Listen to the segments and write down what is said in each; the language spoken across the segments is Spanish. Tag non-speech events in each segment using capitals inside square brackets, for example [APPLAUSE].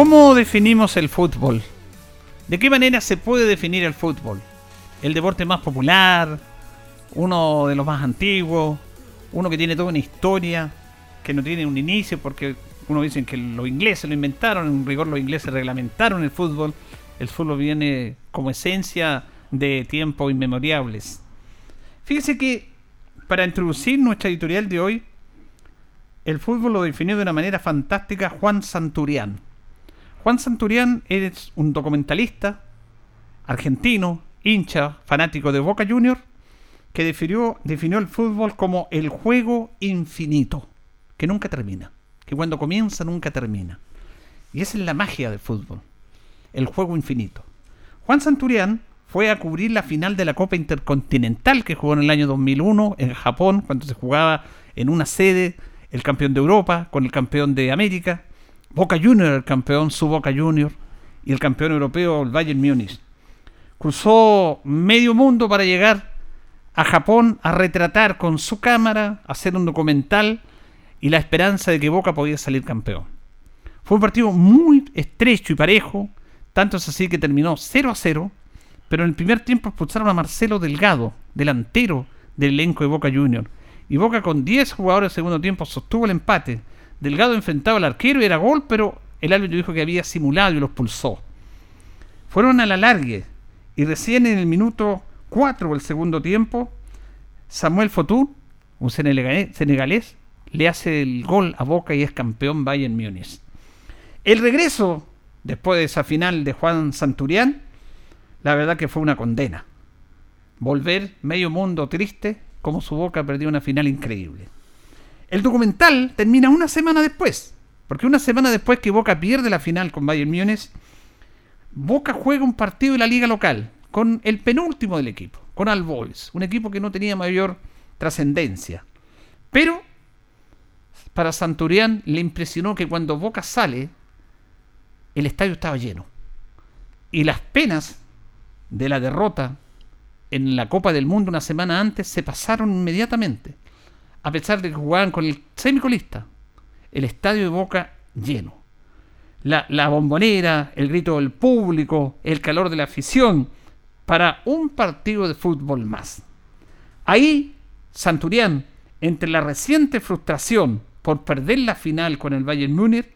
¿Cómo definimos el fútbol? ¿De qué manera se puede definir el fútbol? El deporte más popular, uno de los más antiguos, uno que tiene toda una historia, que no tiene un inicio, porque uno dicen que los ingleses lo inventaron, en rigor los ingleses reglamentaron el fútbol. El fútbol viene como esencia de tiempos inmemoriales. Fíjese que para introducir nuestra editorial de hoy, el fútbol lo definió de una manera fantástica Juan Santurián Juan Santurián es un documentalista argentino, hincha, fanático de Boca Junior, que definió, definió el fútbol como el juego infinito, que nunca termina, que cuando comienza nunca termina. Y esa es la magia del fútbol, el juego infinito. Juan Santurián fue a cubrir la final de la Copa Intercontinental que jugó en el año 2001 en Japón, cuando se jugaba en una sede el campeón de Europa con el campeón de América. Boca Junior, el campeón, su Boca Junior, y el campeón europeo, el Bayern Múnich. Cruzó medio mundo para llegar a Japón a retratar con su cámara, hacer un documental y la esperanza de que Boca podía salir campeón. Fue un partido muy estrecho y parejo, tanto es así que terminó 0 a 0, pero en el primer tiempo expulsaron a Marcelo Delgado, delantero del elenco de Boca Junior. Y Boca con 10 jugadores en segundo tiempo sostuvo el empate Delgado enfrentaba al arquero y era gol, pero el árbitro dijo que había simulado y los pulsó. Fueron a la largue Y recién en el minuto 4 del segundo tiempo, Samuel Fotú, un senegalés, le hace el gol a Boca y es campeón Bayern Múnich. El regreso, después de esa final de Juan Santurián, la verdad que fue una condena. Volver medio mundo triste como su Boca perdió una final increíble. El documental termina una semana después, porque una semana después que Boca pierde la final con Bayern Múnich, Boca juega un partido de la liga local con el penúltimo del equipo, con Al Boys, un equipo que no tenía mayor trascendencia. Pero para Santurián le impresionó que cuando Boca sale, el estadio estaba lleno. Y las penas de la derrota en la Copa del Mundo una semana antes se pasaron inmediatamente. A pesar de que jugaban con el semicolista, el estadio de Boca lleno. La, bombonera, el grito del público, el calor de la afición, para un partido de fútbol más. Ahí, Santurián, entre la reciente frustración por perder la final con el Bayern Múnich,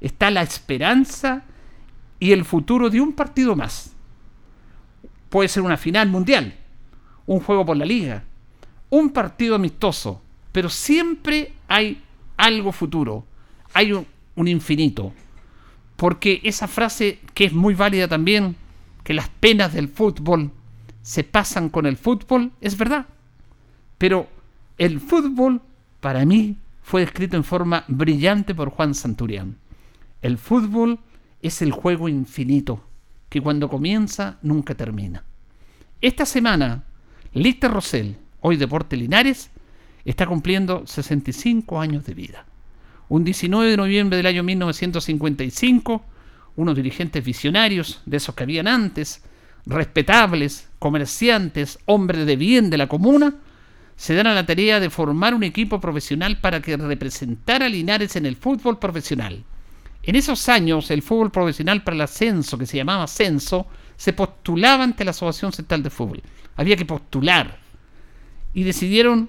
está la esperanza y el futuro de un partido más. Puede ser una final mundial, un juego por la liga, un partido amistoso, pero siempre hay algo futuro, hay un, infinito. Porque esa frase que es muy válida también, que las penas del fútbol se pasan con el fútbol, es verdad. Pero el fútbol, para mí, fue descrito en forma brillante por Juan Santurián. El fútbol es el juego infinito, que cuando comienza nunca termina. Esta semana, Lister Rosell, hoy Deporte Linares, está cumpliendo 65 años de vida. Un 19 de noviembre del año 1955, unos dirigentes visionarios, de esos que habían antes, respetables, comerciantes, hombres de bien de la comuna, se dan a la tarea de formar un equipo profesional para que representara a Linares en el fútbol profesional. En esos años, el fútbol profesional para el ascenso, que se llamaba ascenso, se postulaba ante la Asociación Central de Fútbol. Había que postular. Y decidieron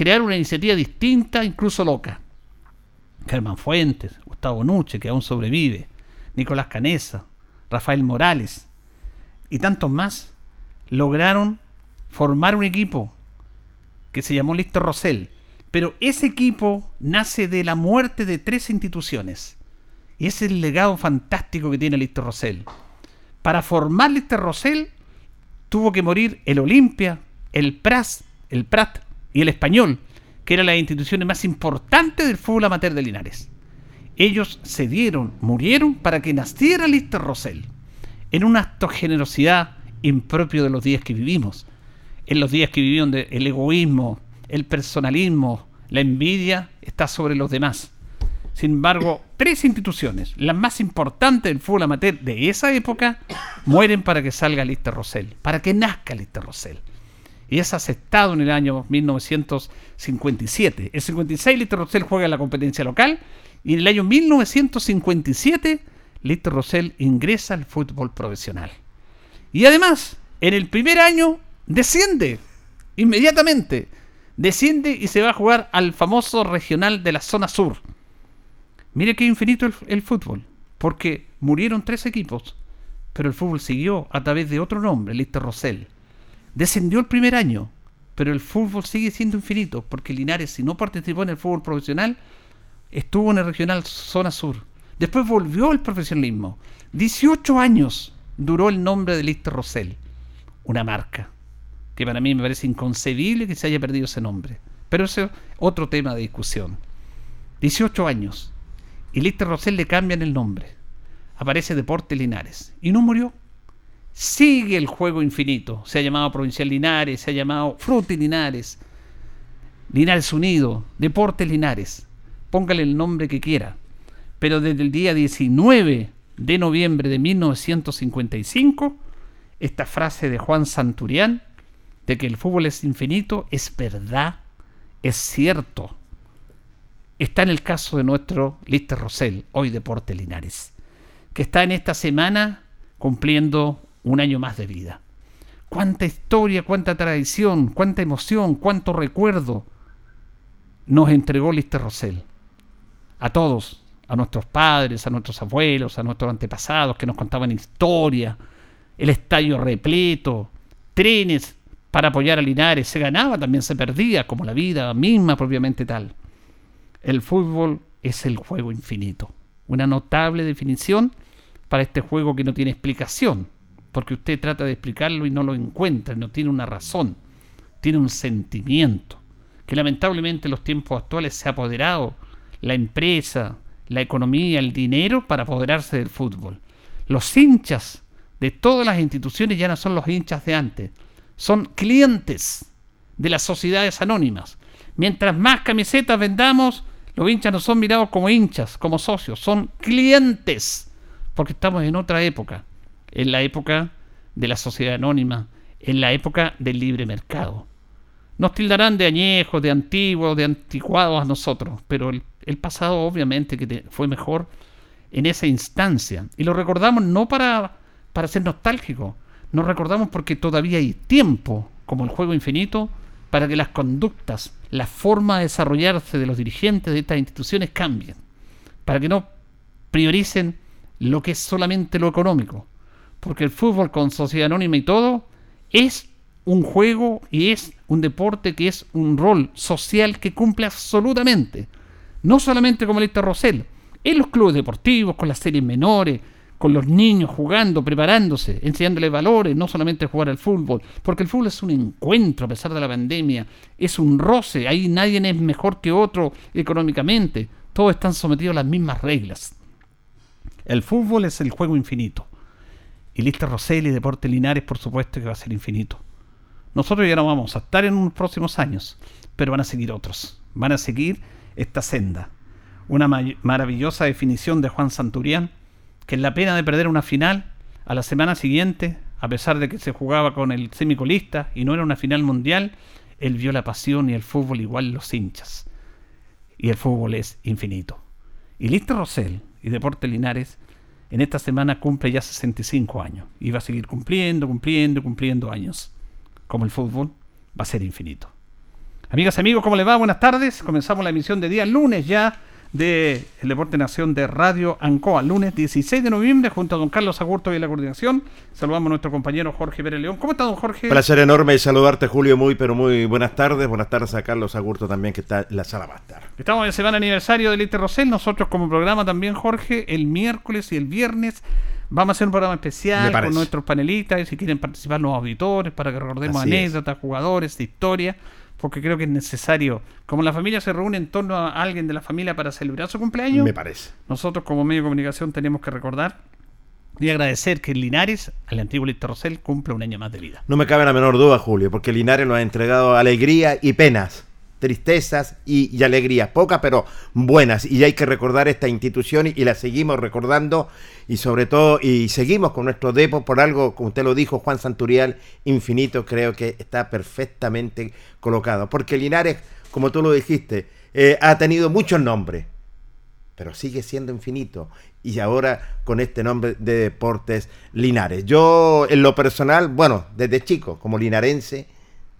crear una iniciativa distinta, incluso loca. Germán Fuentes, Gustavo Nuche, que aún sobrevive, Nicolás Canesa, Rafael Morales y tantos más lograron formar un equipo que se llamó Lister Rosell. Pero ese equipo nace de la muerte de tres instituciones. Y ese es el legado fantástico que tiene Lister Rosell. Para formar Lister Rosell tuvo que morir el Olimpia, el Pras, el Prat y el Español, que eran las instituciones más importantes del fútbol amateur de Linares. Ellos se dieron, murieron para que naciera Lister Rosell, en un acto de generosidad impropio de los días que vivimos en los días que vivieron el egoísmo, el personalismo, la envidia está sobre los demás. Sin embargo, tres instituciones, las más importantes del fútbol amateur de esa época, mueren para que salga Lister Rosell, para que nazca Lister Rosell. Y es aceptado en el año 1957. En 56 Lister Rosell juega en la competencia local y en el año 1957 Lister Rosell ingresa al fútbol profesional. Y además, en el primer año desciende inmediatamente. Desciende y se va a jugar al famoso regional de la zona sur. Mire qué infinito el, fútbol, porque murieron tres equipos, pero el fútbol siguió a través de otro nombre, Lister Rosell. Descendió el primer año, pero el fútbol sigue siendo infinito, porque Linares, si no participó en el fútbol profesional, estuvo en el regional zona sur. Después volvió al profesionalismo. 18 años duró el nombre de Lister Rosell. Una marca que para mí me parece inconcebible que se haya perdido ese nombre. Pero ese es otro tema de discusión. 18 años. Y Lister Rosell le cambian el nombre. Aparece Deporte Linares. Y no murió. Sigue el juego infinito. Se ha llamado Provincial Linares, se ha llamado Fruti Linares, Linares Unido, Deporte Linares. Póngale el nombre que quiera. Pero desde el día 19 de noviembre de 1955, esta frase de Juan Santurián de que el fútbol es infinito es verdad, es cierto. Está en el caso de nuestro Lister Rosell, hoy Deporte Linares, que está en esta semana cumpliendo un año más de vida. Cuánta historia, cuánta tradición, cuánta emoción, cuánto recuerdo nos entregó Lister Rosell. A todos, a nuestros padres, a nuestros abuelos, a nuestros antepasados que nos contaban historia, el estadio repleto, trenes para apoyar a Linares, se ganaba, también se perdía, como la vida misma propiamente tal. El fútbol es el juego infinito. Una notable definición para este juego que no tiene explicación, porque usted trata de explicarlo y no lo encuentra, no tiene una razón, tiene un sentimiento, que lamentablemente en los tiempos actuales se ha apoderado la empresa, la economía, el dinero para apoderarse del fútbol. Los hinchas de todas las instituciones ya no son los hinchas de antes, son clientes de las sociedades anónimas. Mientras más camisetas vendamos, los hinchas no son mirados como hinchas, como socios, son clientes, porque estamos en otra época, en la época de la sociedad anónima, en la época del libre mercado. Nos tildarán de añejos, de antiguos, de anticuados a nosotros, pero el, el pasado obviamente que fue mejor en esa instancia. Y lo recordamos no para, para ser nostálgicos, nos recordamos porque todavía hay tiempo, como el juego infinito, para que las conductas, la forma de desarrollarse de los dirigentes de estas instituciones cambien, para que no prioricen lo que es solamente lo económico, porque el fútbol con sociedad anónima y todo es un juego y es un deporte que es un rol social que cumple absolutamente, no solamente como el Rosell, en los clubes deportivos, con las series menores, con los niños jugando, preparándose, enseñándoles valores, no solamente jugar al fútbol, porque el fútbol es un encuentro a pesar de la pandemia, es un roce, ahí nadie es mejor que otro económicamente, todos están sometidos a las mismas reglas. El fútbol es el juego infinito. Y Lister Rosell y Deporte Linares, por supuesto, que va a ser infinito. Nosotros ya no vamos a estar en unos próximos años, pero van a seguir otros. Van a seguir esta senda. Una maravillosa definición de Juan Santurián que en la pena de perder una final, a la semana siguiente, a pesar de que se jugaba con el semicolista y no era una final mundial, él vio la pasión y el fútbol igual los hinchas. Y el fútbol es infinito. Y Lister Rosell y Deporte Linares en esta semana cumple ya 65 años. Y va a seguir cumpliendo, cumpliendo, cumpliendo años. Como el fútbol va a ser infinito. Amigas amigos, ¿cómo les va? Buenas tardes. Comenzamos la emisión de día lunes ya de El Deporte Nación de Radio Ancoa, lunes 16 de noviembre, junto a don Carlos Agurto y la coordinación. Saludamos a nuestro compañero Jorge Pérez León. ¿Cómo está, don Jorge? Placer enorme saludarte, Julio. Muy, pero muy buenas tardes. Buenas tardes a Carlos Agurto también, que está en la sala estar Estamos en semana aniversario del Inter Rosell. Nosotros, como programa también, Jorge, el miércoles y el viernes. Vamos a hacer un programa especial con nuestros panelistas y si quieren participar los auditores para que recordemos anécdotas, jugadores, historia porque creo que es necesario. Como la familia se reúne en torno a alguien de la familia para celebrar su cumpleaños, me parece. Nosotros como medio de comunicación tenemos que recordar y agradecer que Linares, al antiguo Listo Rosell, cumple un año más de vida. No me cabe la menor duda, Julio, porque Linares nos ha entregado alegría y penas tristezas y, alegrías, pocas pero buenas, y hay que recordar esta institución y, la seguimos recordando y sobre todo, y seguimos con nuestro depo por algo, como usted lo dijo, Juan Santurial, infinito, creo que está perfectamente colocado, porque Linares, como tú lo dijiste, eh, ha tenido muchos nombres, pero sigue siendo infinito. Y ahora con este nombre de Deportes Linares. Yo, en lo personal, bueno, desde chico, como linarense,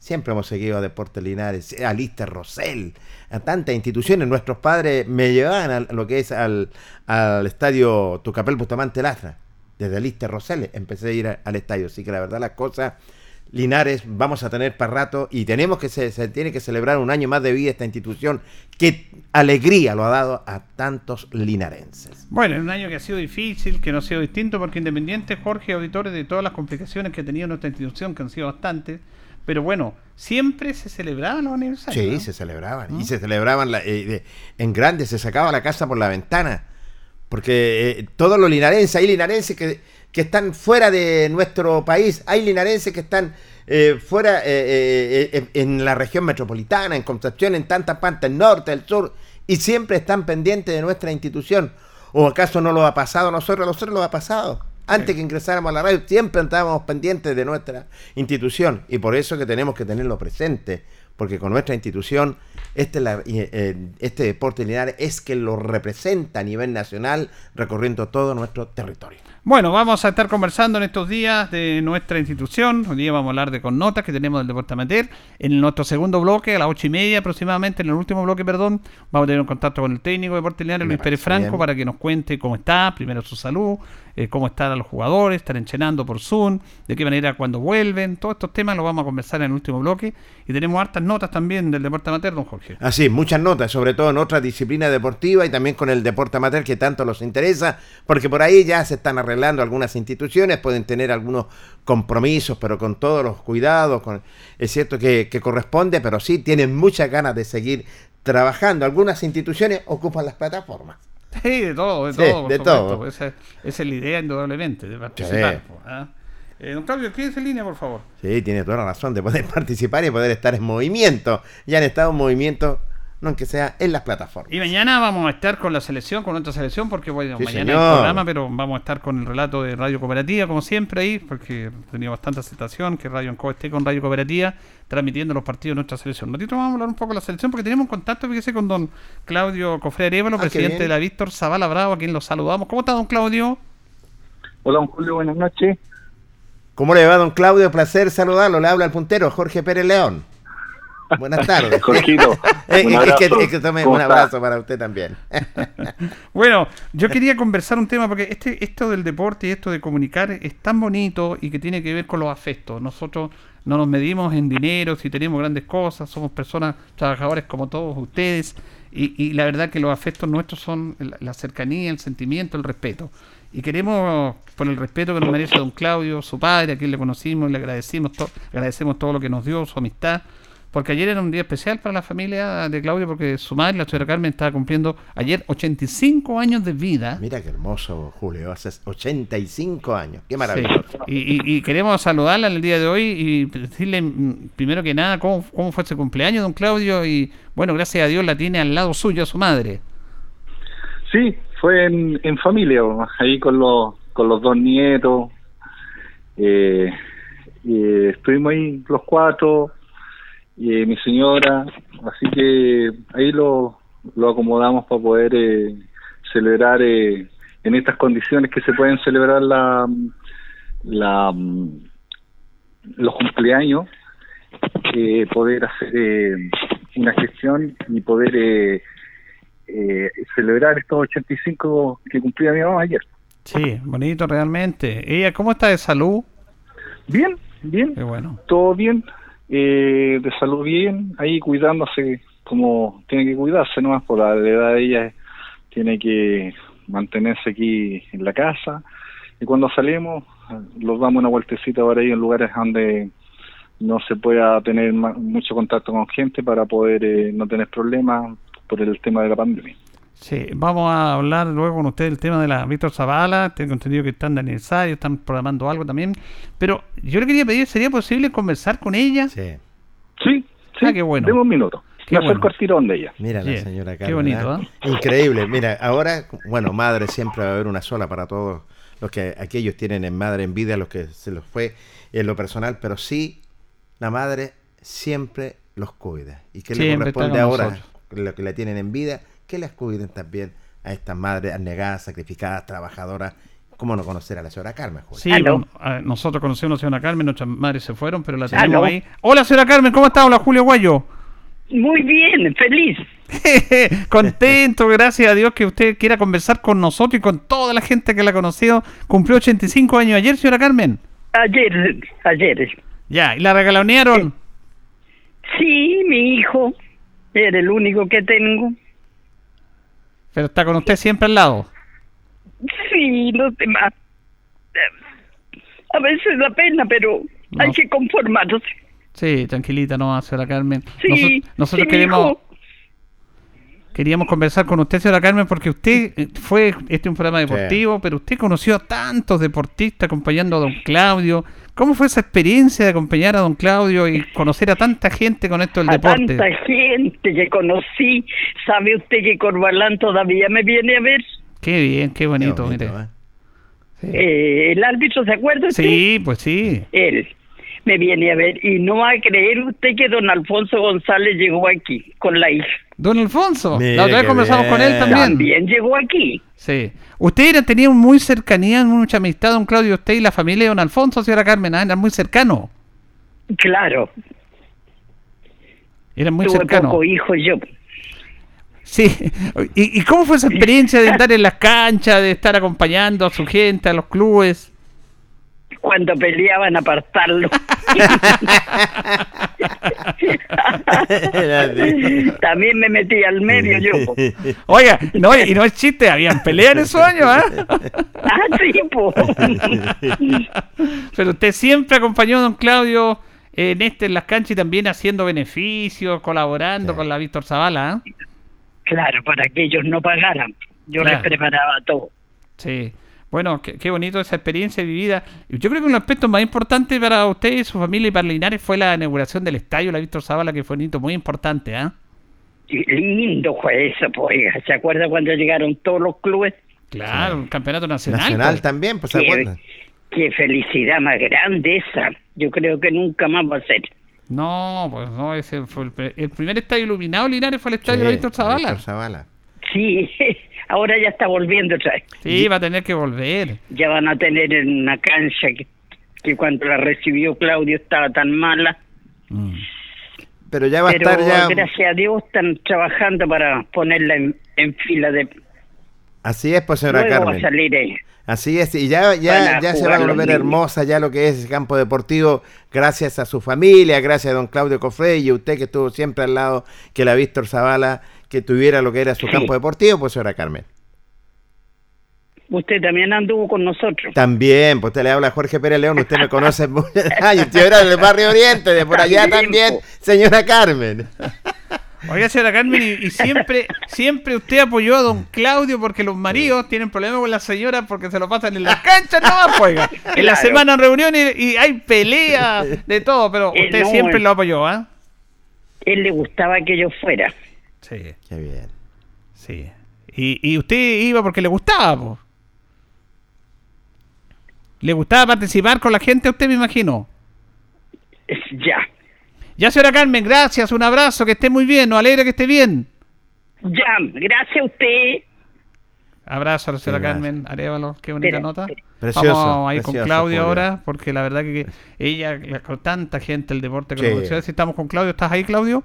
Siempre hemos seguido a Deportes Linares, a Lister Rosell, a tantas instituciones. Nuestros padres me llevaban a lo que es al, estadio Tucapel Bustamante Lastra. Desde Lister Rosell empecé a ir al estadio. Así que la verdad las cosas, Linares, vamos a tener para rato y tenemos que se, se, tiene que celebrar un año más de vida esta institución. que alegría lo ha dado a tantos linarenses. Bueno, en un año que ha sido difícil, que no ha sido distinto, porque independiente, Jorge, auditores de todas las complicaciones que ha tenido nuestra institución, que han sido bastantes pero bueno, siempre se celebraban los aniversarios. Sí, se celebraban. Y se celebraban eh, en grande, se sacaba la casa por la ventana. Porque eh, todos los linarenses, hay linarenses que, están fuera de nuestro país, hay linarenses que están eh, fuera en la región metropolitana, en Concepción, en tantas partes, el norte, el sur, y siempre están pendientes de nuestra institución. ¿O acaso no lo ha pasado a nosotros? A nosotros lo ha pasado antes que ingresáramos a la radio, siempre estábamos pendientes de nuestra institución y por eso que tenemos que tenerlo presente, porque con nuestra institución este, la- eh, este deporte lineal es que lo representa a nivel nacional recorriendo todo nuestro territorio. Bueno, vamos a estar conversando en estos días de nuestra institución. Hoy día vamos a hablar de con notas que tenemos del deporte amateur. En nuestro segundo bloque, a las ocho y media aproximadamente, en el último bloque, perdón, vamos a tener un contacto con el técnico de deporte lineal, Luis Pérez Franco, bien. para que nos cuente cómo está, primero su salud, eh, cómo están los jugadores, están entrenando por Zoom, de qué manera cuando vuelven. Todos estos temas los vamos a conversar en el último bloque. Y tenemos hartas notas también del deporte amateur, don Jorge. Así, muchas notas, sobre todo en otras disciplinas deportivas y también con el deporte amateur que tanto los interesa, porque por ahí ya se están arreglando algunas instituciones, pueden tener algunos compromisos, pero con todos los cuidados, con, es cierto que, que corresponde, pero sí tienen muchas ganas de seguir trabajando. Algunas instituciones ocupan las plataformas. [LAUGHS] Sí, de todo, de Sí, todo. de todo. Esa, esa es la idea, indudablemente, de participar. po, ¿ah? Eh, don Claudio, quédese en línea, por favor. Sí, tiene toda la razón de poder [LAUGHS] participar y poder estar en movimiento. Ya han estado en movimiento, no aunque sea en las plataformas. Y mañana vamos a estar con la selección, con nuestra selección, porque bueno, Sí, mañana señor. hay programa, pero vamos a estar con el relato de Radio Cooperativa, como siempre ahí, porque he tenido bastante aceptación que Radio Enco esté con Radio Cooperativa, transmitiendo los partidos de nuestra selección. Un ratito vamos a hablar un poco de la selección, porque tenemos un contacto, fíjese, con don Claudio Cofre Arevalo, Ah, presidente de la Víctor Zavala Bravo, a quien lo saludamos. ¿Cómo está, don Claudio? Hola, don Julio, buenas noches. ¿Cómo le va, don Claudio? Placer saludarlo. Le habla el puntero Jorge Pérez León. Buenas tardes. [LAUGHS] Jorgito, Eh, un es que, abrazo. es que tome ¿Cómo un está? abrazo para usted también. [LAUGHS] Bueno, yo quería conversar un tema porque este esto del deporte y esto de comunicar es tan bonito y que tiene que ver con los afectos. Nosotros no nos medimos en dinero, si tenemos grandes cosas, somos personas trabajadores como todos ustedes y, y la verdad que los afectos nuestros son la, la cercanía, el sentimiento, el respeto. Y queremos, por el respeto que nos merece don Claudio, su padre, a quien le conocimos, le agradecimos, to- agradecemos todo lo que nos dio, su amistad, porque ayer era un día especial para la familia de Claudio, porque su madre, la señora Carmen, estaba cumpliendo ayer 85 años de vida. Mira qué hermoso, Julio. Hace 85 años. Qué maravilloso. Sí. Y, y- y queremos saludarla en el día de hoy y decirle, mm, primero que nada, cómo, cómo fue ese cumpleaños, don Claudio. Y bueno, gracias a Dios la tiene al lado suyo, a su madre. Sí, fue en, en familia, ahí con los, con los dos nietos. Eh, y estuvimos ahí los cuatro, y mi señora, así que ahí lo, lo acomodamos para poder eh, celebrar eh, en estas condiciones que se pueden celebrar la, la los cumpleaños, eh, poder hacer eh, una gestión y poder eh, eh, celebrar estos 85 que cumplía mi mamá ayer. Sí, bonito realmente. Ella, ¿cómo está de salud? Bien, bien, Qué bueno. todo bien, eh, de salud bien, ahí cuidándose como tiene que cuidarse nomás por la edad de ella, tiene que mantenerse aquí en la casa y cuando salimos los damos una vueltecita por ahí en lugares donde no se pueda tener mucho contacto con gente para poder eh, no tener problemas por el tema de la pandemia. Sí, vamos a hablar luego con usted del tema de la Víctor Zavala. Tengo entendido que están de aniversario, están programando algo también. Pero yo le quería pedir, ¿sería posible conversar con ella? Sí. Sí, sí, Ah, qué bueno. deme un minuto. Qué Me acerco bueno. al tirón de ella. Mira la señora qué Carmen. bonito, ¿ah? Increíble. Mira, ahora, bueno, madre siempre va a haber una sola para todos los que aquellos tienen en madre en vida, los que se los fue en lo personal, pero sí, la madre siempre los cuida. ¿Y que le corresponde ahora, nosotros. lo que la tienen en vida, que las cuiden también a estas madres abnegadas, sacrificadas, trabajadoras? ¿Cómo no conocer a la señora Carmen, Julio? Sí, bueno, nosotros conocemos a la señora Carmen, nuestras madres se fueron, pero la tenemos Aló. ahí. Hola, señora Carmen, ¿cómo está? Hola, Julio Guayo. Muy bien, feliz. [LAUGHS] Contento, gracias a Dios que usted quiera conversar con nosotros y con toda la gente que la ha conocido. Cumplió 85 años ayer, señora Carmen. Ayer, ayer. Ya, ¿y la regalonearon? Sí, mi hijo. Era el único que tengo. Pero está con usted siempre al lado. Sí, los demás. A veces da pena, pero No. hay que conformarse. Sí, tranquilita, no, señora Carmen. Sí, Noso- nosotros sí, queremos, hijo. Queríamos conversar con usted, señora Carmen, porque usted eh, fue, este es un programa deportivo, pero usted conoció a tantos deportistas acompañando a don Claudio. ¿Cómo fue esa experiencia de acompañar a don Claudio y conocer a tanta gente con esto del A deporte? tanta gente que conocí. ¿Sabe usted que Corbalán todavía me viene a ver? Qué bien, qué Qué bonito, mire. ¿eh? Sí. Eh, el árbitro, ¿se acuerda usted? Sí, pues sí. Él. Me viene a ver y no va a creer usted que don Alfonso González llegó aquí con la hija. Don Alfonso, la otra vez conversamos con él también. También llegó aquí. Sí. Usted era, tenía muy cercanía, mucha amistad, don Claudio, usted y la familia de don Alfonso, señora Carmen, ¿ah? eran muy cercanos. Claro, Eran muy tuve cercanos. poco hijo yo. Sí. [LAUGHS] ¿Y, ¿Y cómo fue esa experiencia de [LAUGHS] estar en las canchas, de estar acompañando a su gente, a los clubes? Cuando peleaban apartarlo. También me metí al medio yo. Oiga, no, y no es chiste, habían peleas en esos años, ¿ah? Ah, sí, po. Pero usted siempre acompañó a don Claudio en este en las canchas y también haciendo beneficios, colaborando con la Víctor Zavala, ¿ah? Claro, para que ellos no pagaran. Yo Claro. les preparaba todo. Sí. Bueno, qué, qué bonito esa experiencia vivida. Y Yo creo que un aspecto más importante para usted y su familia y para Linares fue la inauguración del estadio, la Víctor Zavala, que fue un hito muy importante, ¿ah? Lindo fue eso, pues. oiga. ¿Se acuerda cuando llegaron todos los clubes? Claro, un campeonato nacional. Nacional pues. también, pues se Qué, acuerdan. qué felicidad más grande esa. Yo creo que nunca más va a ser. No, pues no, ese fue el, pri- el primer estadio iluminado de Linares fue el estadio de la Sí, Víctor Zavala. Víctor Zavala. Sí, ahora ya está volviendo otra vez. Sí, va a tener que volver. Ya van a tener en una cancha que, que cuando la recibió Claudio estaba tan mala. Pero ya va a estar ya. gracias a Dios están trabajando para ponerla en, en fila de... Así es, pues señora Luego va a Carmen. salir ella. Así es, y ya, ya, ya se va a volver hermosa ya lo que es el campo deportivo, gracias a su familia, gracias a don Claudio Cofré y a usted que estuvo siempre al lado, que la Víctor Zavala, que tuviera lo que era su Sí. campo deportivo, pues señora Carmen. Usted también anduvo con nosotros. También, pues usted le habla a Jorge Pérez León, usted me conoce muy años, [LAUGHS] yo era del barrio Oriente, de por allá También, señora Carmen. [LAUGHS] Oiga, señora Carmen, y, y siempre, siempre usted apoyó a don Claudio porque los maridos tienen problemas con las señoras porque se lo pasan en las canchas, no, pues, oiga. En la semana en reuniones y hay peleas de todo, pero Eh, usted no, siempre lo apoyó, ¿ah? Él le gustaba que yo fuera. Sí, Qué bien. sí. Y, y usted iba porque le gustaba, pues. ¿Le gustaba participar con la gente a usted, me imagino? [LAUGHS] Ya. Ya, señora Carmen, gracias, un abrazo, que esté muy bien, nos alegra que esté bien. Ya, gracias a usted. Abrazo a la señora gracias. Carmen Arevalo, qué bonita nota. Precioso, Vamos a ir con Claudio ahora, porque la verdad que, que ella, la- con tanta gente, el deporte, con Sí. estamos con Claudio, ¿estás ahí, Claudio?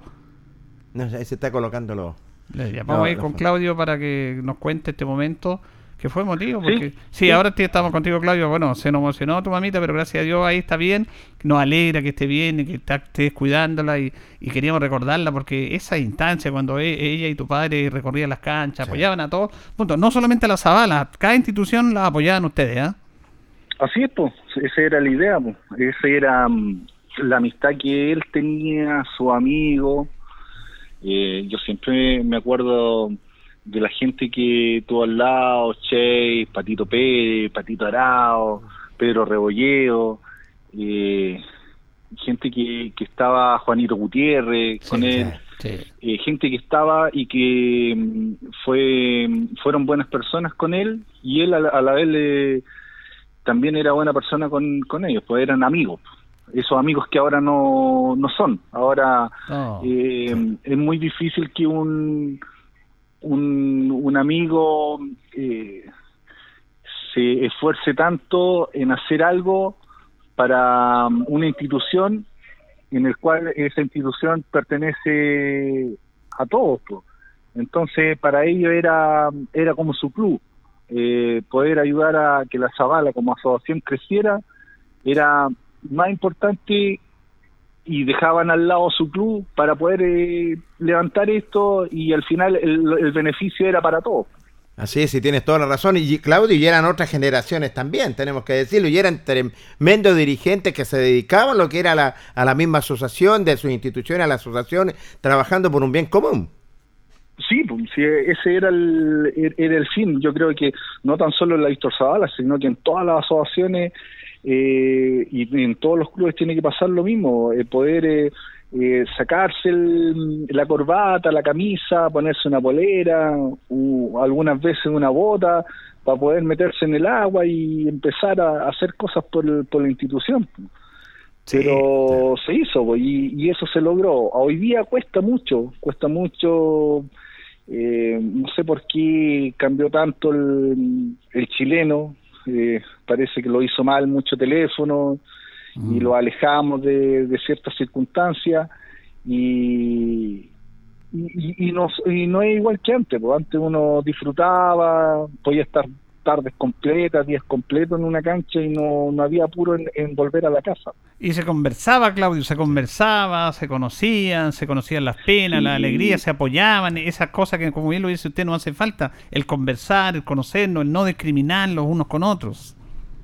No, ahí se está colocándolo. Vamos No, a ir con fue. Claudio para que nos cuente este momento que fue emotivo. Sí, Porque, sí, ahora sí estamos contigo, Claudio. Bueno, se nos emocionó tu mamita, pero gracias a Dios ahí está bien. Nos alegra que esté bien y que está- estés cuidándola y, y queríamos recordarla porque esa instancia cuando e- ella y tu padre recorrían las canchas, Sí. apoyaban a todos, punto, no solamente a la Zabala, cada institución la apoyaban ustedes, ¿ah? Así es, pues, esa era la idea, pues. Esa era mm, la amistad que él tenía, su amigo. Eh, yo siempre me acuerdo de la gente que tuvo al lado, Che, Patito Pérez, Patito Arao, Pedro Rebolleo, eh, gente que, que estaba, Juanito Gutiérrez, con él Sí. eh, gente que estaba y que mm, fue fueron buenas personas con él y él a la, a la vez le- también era buena persona con, con ellos, pues eran amigos. Esos amigos que ahora no, no son. Ahora No, eh, es muy difícil que un, un, un amigo eh, se esfuerce tanto en hacer algo para um, una institución en el cual esa institución pertenece a todos. po. Entonces, para ellos era, era como su club. Eh, poder ayudar a que la Zavala como asociación creciera era más importante y dejaban al lado su club para poder eh, levantar esto y al final el, el beneficio era para todos. Así es, y tienes toda la razón. Y Claudio, y eran otras generaciones también, tenemos que decirlo, y eran tremendos dirigentes que se dedicaban a lo que era la, a la misma asociación, de sus instituciones a la asociación, trabajando por un bien común. Sí, pues, sí, ese era el, era el fin. Yo creo que no tan solo en la Víctor Zavala, sino que en todas las asociaciones eh, y en todos los clubes tiene que pasar lo mismo, eh, poder eh, eh, sacarse el- la corbata, la camisa, ponerse una polera, o algunas veces una bota, para poder meterse en el agua y empezar a, a hacer cosas por, el- por la institución. pero se hizo pues, y, y eso se logró. Hoy día cuesta mucho, cuesta mucho. eh, no sé por qué cambió tanto el, el chileno. Eh, parece que lo hizo mal mucho teléfono y lo alejamos de, de ciertas circunstancias y, y, y no, y no es igual que antes. Pues antes uno disfrutaba, podía estar tardes completas, días completos en una cancha y no, no había apuro en, en volver a la casa. Y se conversaba, Claudio, se conversaba, se conocían, se conocían las penas, Sí. la alegría, se apoyaban, esas cosas que, como bien lo dice usted, no hace falta. El conversar, el conocernos, el no discriminar los unos con otros.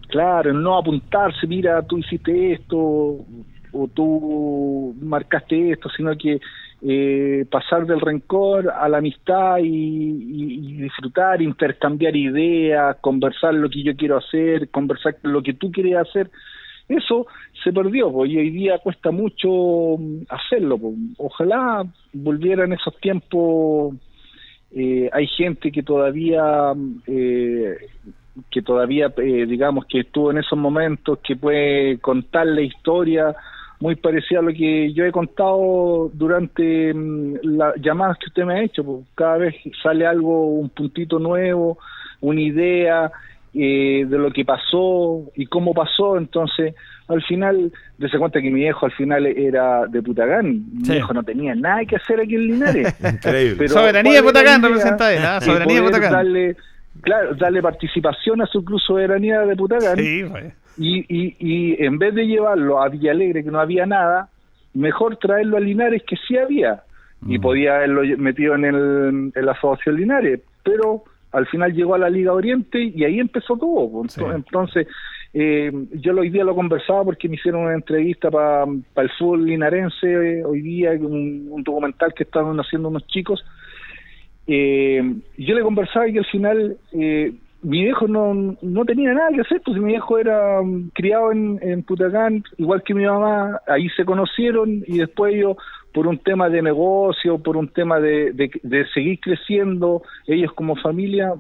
Claro, el no apuntarse, mira, tú hiciste esto o tú marcaste esto, sino que eh, pasar del rencor a la amistad y, disfrutar, intercambiar ideas, conversar lo que yo quiero hacer, conversar lo que tú quieres hacer. Eso se perdió, pues, y hoy día cuesta mucho mm, hacerlo. pues. Ojalá volvieran esos tiempos. eh, hay gente que todavía eh, que todavía, eh, digamos, que estuvo en esos momentos, que puede contar la historia muy parecida a lo que yo he contado durante mm, las llamadas que usted me ha hecho. pues, cada vez sale algo, un puntito nuevo, una idea eh, de lo que pasó y cómo pasó. Entonces, al final, dése cuenta que mi viejo al final era de Putagán. Mi Sí. viejo no tenía nada que hacer aquí en Linares. [LAUGHS] Increíble. Pero Soberanía de ¿cuál era Putacán la idea? representa él, ¿ah? Soberanía de poder Putacán. Darle, claro, darle participación a su club soberanía de Putacán Sí, pues. Y, y, y en vez de llevarlo a Villa Alegre que no había nada, mejor traerlo a Linares que sí había y podía haberlo metido en, el, en la asociación Linares, pero al final llegó a la Liga Oriente y ahí empezó todo. Sí. Entonces, eh, yo hoy día lo conversaba porque me hicieron una entrevista para el fútbol linarense eh, hoy día, un, un documental que estaban haciendo unos chicos. Eh, yo le conversaba y que al final eh, mi viejo no, no tenía nada que hacer, pues mi viejo era mm, criado en, en Putacán, igual que mi mamá, ahí se conocieron y después ellos, por un tema de negocio, por un tema de, de, seguir creciendo, ellos como familia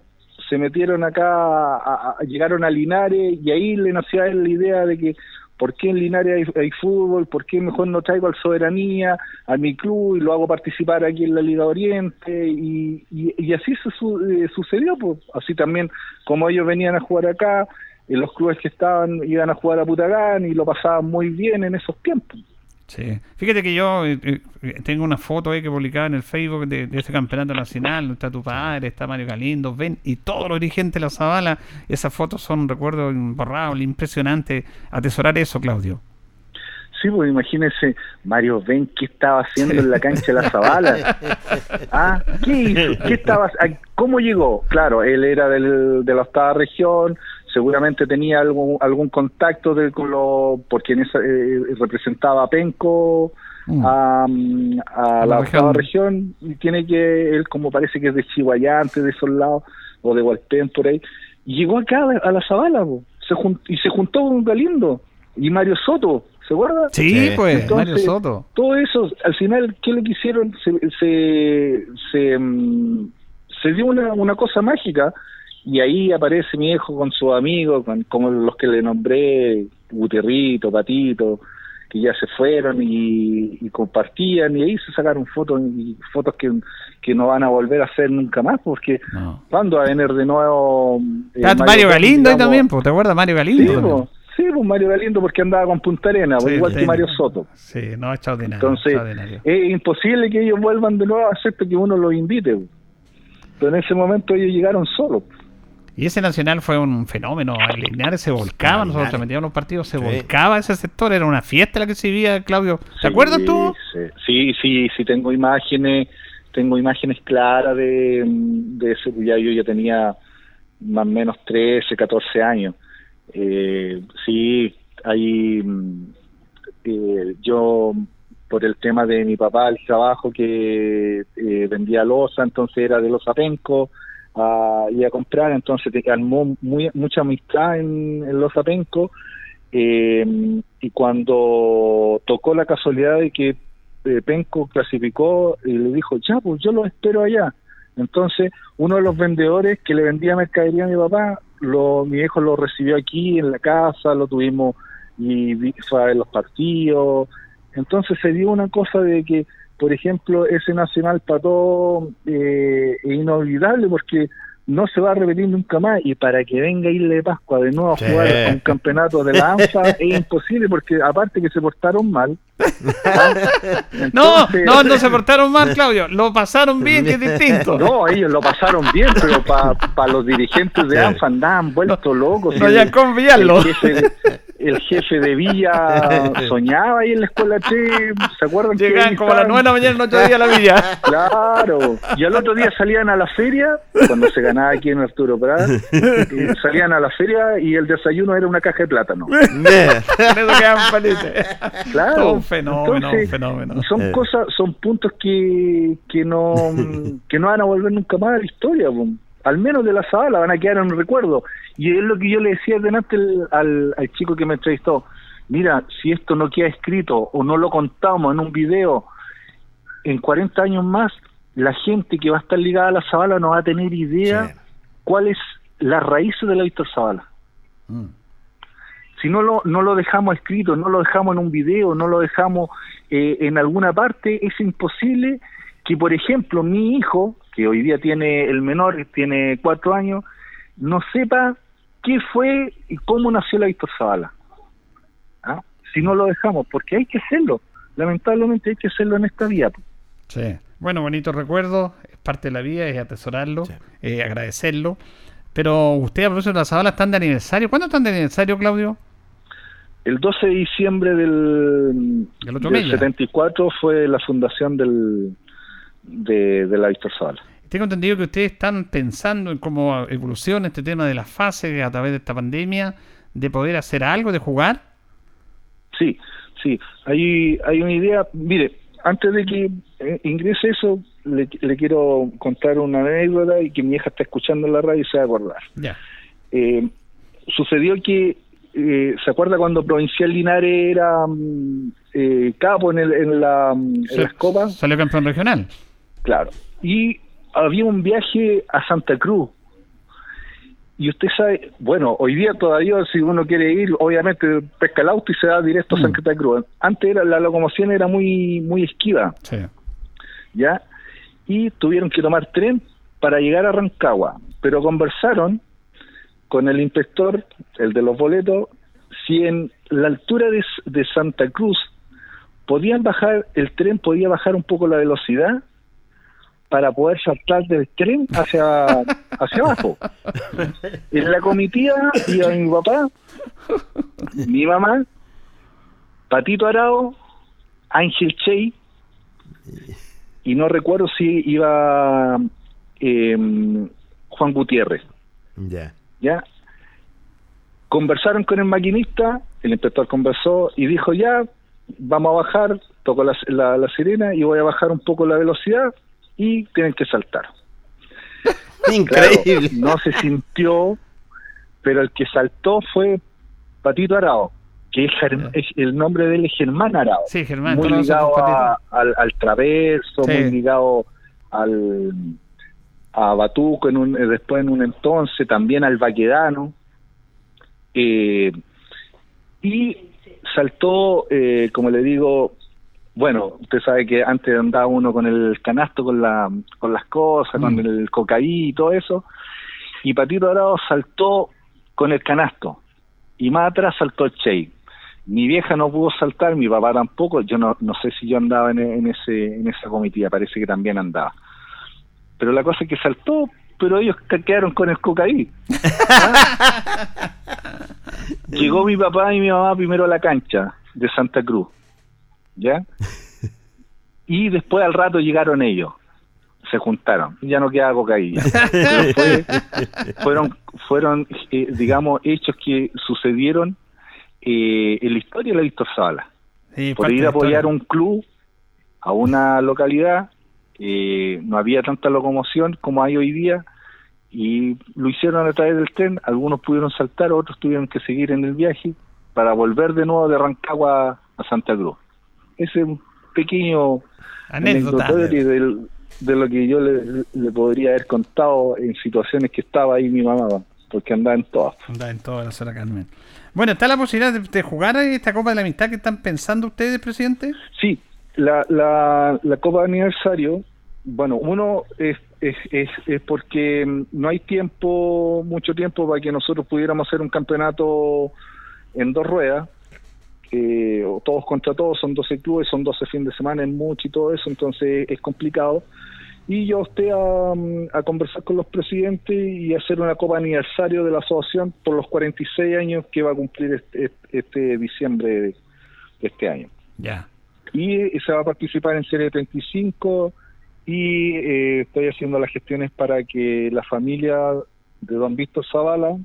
se metieron acá, a- llegaron a Linares y ahí le nació él la idea de que ¿por qué en Linares hay, fútbol? ¿Por qué mejor no traigo al Soberanía, a mi club y lo hago participar aquí en la Liga Oriente? Y, y, y así se su- eh, sucedió, pues así también como ellos venían a jugar acá, en los clubes que estaban iban a jugar a Putagán y lo pasaban muy bien en esos tiempos. Sí. Fíjate que yo eh, eh, tengo una foto ahí que publicaba en el Facebook de, de ese campeonato nacional. Está tu padre, está Mario Galindo, ven, y todos los dirigentes de la Zabala. Esas fotos son un recuerdo imborrable, impresionante. Atesorar eso, Claudio. Sí, pues imagínese, Mario Ben, ¿qué estaba haciendo en la cancha de la Zabala? [LAUGHS] ¿Ah? ¿Qué hizo? ¿Qué estaba, a- ¿Cómo llegó? Claro, él era del, de la octava región, seguramente tenía algún, algún contacto de, con lo, porque en esa, eh, representaba a Penco, Mm. a, a la octava región. región, y tiene que, él como parece que es de Chihuayante, de esos lados, o de Hualpén, por ahí, y llegó acá a la Zabala, po. se jun- y se juntó con Galindo y Mario Soto, ¿se acuerda? Sí, Sí. pues, Entonces, Mario Soto. Todo eso, al final, ¿qué que hicieron? Se, se, se, mm, se dio una, una cosa mágica y ahí aparece mi hijo con sus amigos, con, como los que le nombré, Guterrito, Patito, que ya se fueron y, y compartían y ahí se sacaron fotos y fotos que, que no van a volver a hacer nunca más porque No. cuando va a venir de nuevo eh, Mario, Kart, Galindo ahí también, pues, ¿te acuerdas? Mario Galindo. Sí, también? po, sí, pues Mario Galindo porque andaba con Punta Arena, Sí, igual sí. que Mario Soto. Sí, no, extraordinario. Entonces, extraordinario. es imposible que ellos vuelvan de nuevo, excepto que uno los invite. Pero en ese momento ellos llegaron solos. Y ese Nacional fue un fenómeno. Linares se volcaba, nosotros metíamos los partidos, se Sí. volcaba ese sector, era una fiesta la que se vivía, Claudio. ¿Te Sí, acuerdas tú? Sí, sí, sí, tengo imágenes, tengo imágenes claras de, de ese, ya yo ya tenía más o menos 13, 14 años. Eh, sí, ahí mm, eh, yo por el tema de mi papá, el trabajo que eh, vendía losa, entonces era de los apencos, a, y a comprar, entonces te armó muy, mucha amistad en, los apencos eh, y cuando tocó la casualidad de que eh, Penco clasificó y le dijo, ya, pues yo lo espero allá. Entonces, uno de los vendedores que le vendía mercadería a mi papá, lo, mi hijo lo recibió aquí en la casa, lo tuvimos y fue a los partidos. Entonces se dio una cosa de que, por ejemplo, ese Nacional Pató eh, es inolvidable porque no se va a repetir nunca más y para que venga Isla de Pascua de nuevo a Sí. jugar a un campeonato de la ANFA [LAUGHS] es imposible porque aparte que se portaron mal. [LAUGHS] No, no, no se portaron mal, Claudio. Lo pasaron bien, que es distinto. [LAUGHS] No, ellos lo pasaron bien, pero para los dirigentes de ANFA andaban vueltos locos. No, ya con Villallo. El jefe, de, el jefe de Villa [LAUGHS] soñaba ahí en la escuela Che, ¿se acuerdan? que Llegaban como a las 9 de la mañana el otro día a la villa. [LAUGHS] Claro, y al otro día salían a la feria, cuando se ganaba aquí en Arturo Prat, y salían a la feria y el desayuno era una caja de plátano. [LAUGHS] Ne. Con eso quedaban felices. Claro. Todo un fenómeno, Entonces, un fenómeno. Son Eh. cosas, son puntos que, que no que no van a volver nunca más a la historia, po. Al menos de la Zabala van a quedar en un recuerdo. Y es lo que yo le decía delante al, al, al chico que me entrevistó. Mira, si esto no queda escrito o no lo contamos en un video, en 40 años más, la gente que va a estar ligada a la Zabala no va a tener idea Sí. cuál es la raíz de la Víctor Zavala. Si no lo, no lo dejamos escrito, no lo dejamos en un video, no lo dejamos eh, en alguna parte, es imposible que, por ejemplo, mi hijo, que hoy día tiene el menor, tiene cuatro años, no sepa qué fue y cómo nació la Víctor Zavala. ¿Ah? Si no lo dejamos, porque hay que hacerlo. Lamentablemente hay que hacerlo en esta vía. Sí. Bueno, bonito recuerdo, es parte de la vida, es atesorarlo, eh, agradecerlo. Pero usted, propósito de la Zabala, están de aniversario. ¿Cuándo están de aniversario, Claudio? El 12 de diciembre del, Del otro del mes ya. 74 fue la fundación del, de, de la Víctor Zavala. Tengo entendido que ustedes están pensando en cómo evoluciona este tema de las fases a través de esta pandemia, de poder hacer algo, de jugar. Sí, sí, hay, hay una idea. Mire, antes de que eh, ingrese eso, le, le quiero contar una anécdota y que mi hija está escuchando en la radio y se va a acordar. Ya. Eh, sucedió que, eh, ¿se acuerda cuando Provincial Linares era mm, eh, capo en, el, en, la, en Sí, las copas? Salió campeón regional. Claro. Y había un viaje a Santa Cruz. Y usted sabe, bueno, hoy día todavía si uno quiere ir, obviamente pesca el auto y se da directo a Santa Cruz. Antes era, la locomoción era muy muy esquiva, Sí. ¿ya? Y tuvieron que tomar tren para llegar a Rancagua. Pero conversaron con el inspector, el de los boletos, si en la altura de, de Santa Cruz podían bajar, el tren podía bajar un poco la velocidad para poder saltar del tren hacia, hacia abajo. En la comitiva iba mi papá, mi mamá, Patito Arao, Ángel Chey, y no recuerdo si iba eh, Juan Gutiérrez. Ya. ¿ya? Conversaron con el maquinista, el inspector conversó y dijo, ya, vamos a bajar, tocó la, la, la sirena y voy a bajar un poco la velocidad y tienen que saltar. [LAUGHS] Claro, Increíble. no se sintió, pero el que saltó fue Patito Arao, que es, es- el nombre de él es Germán Arao. Sí, Germán, muy ligado a- al, al traverso, Sí. muy ligado al a Batuco en un, eh, después en un entonces, también al Baquedano. Eh, y saltó, eh, como le digo, bueno, usted sabe que antes andaba uno con el canasto, con, la, con las cosas, con el cocaí y todo eso, y Patito Dorado saltó con el canasto, y más atrás saltó el Che. Mi vieja no pudo saltar, mi papá tampoco, yo no, no sé si yo andaba en, en ese en esa comitiva, parece que también andaba. Pero la cosa es que saltó, pero ellos que- quedaron con el cocaí. ¿Ah? [LAUGHS] Llegó mi papá y mi mamá primero a la cancha de Santa Cruz, ¿ya? Y después al rato llegaron ellos, se juntaron, ya no quedaba cocaína. [LAUGHS] Pero fue- fueron, fueron eh, digamos, hechos que sucedieron eh, en la historia de la Víctor. Sí, Por ir a apoyar un club a una localidad, eh, no había tanta locomoción como hay hoy día, y lo hicieron a través del tren, algunos pudieron saltar, otros tuvieron que seguir en el viaje para volver de nuevo de Rancagua a Santa Cruz. Ese pequeño Anécdota. del- de lo que yo le, le podría haber contado en situaciones que estaba ahí mi mamá. porque anda en todas. Anda en toda la zona Carmen. Bueno, ¿está la posibilidad de, de jugar esta Copa de la Amistad que están pensando ustedes, presidente? Sí, la, la, la Copa de Aniversario, bueno, uno es, es, es, es porque no hay tiempo, mucho tiempo para que nosotros pudiéramos hacer un campeonato en dos ruedas, eh, o todos contra todos, son 12 clubes, son 12 fines de semana, es mucho y todo eso, entonces es complicado. Y yo opté a, a conversar con los presidentes y hacer una copa aniversario de la asociación por los 46 años que va a cumplir este, este- este diciembre de, de este año Ya. y eh, se va a participar en Serie 35 y eh, estoy haciendo las gestiones para que la familia de don Víctor Zavala,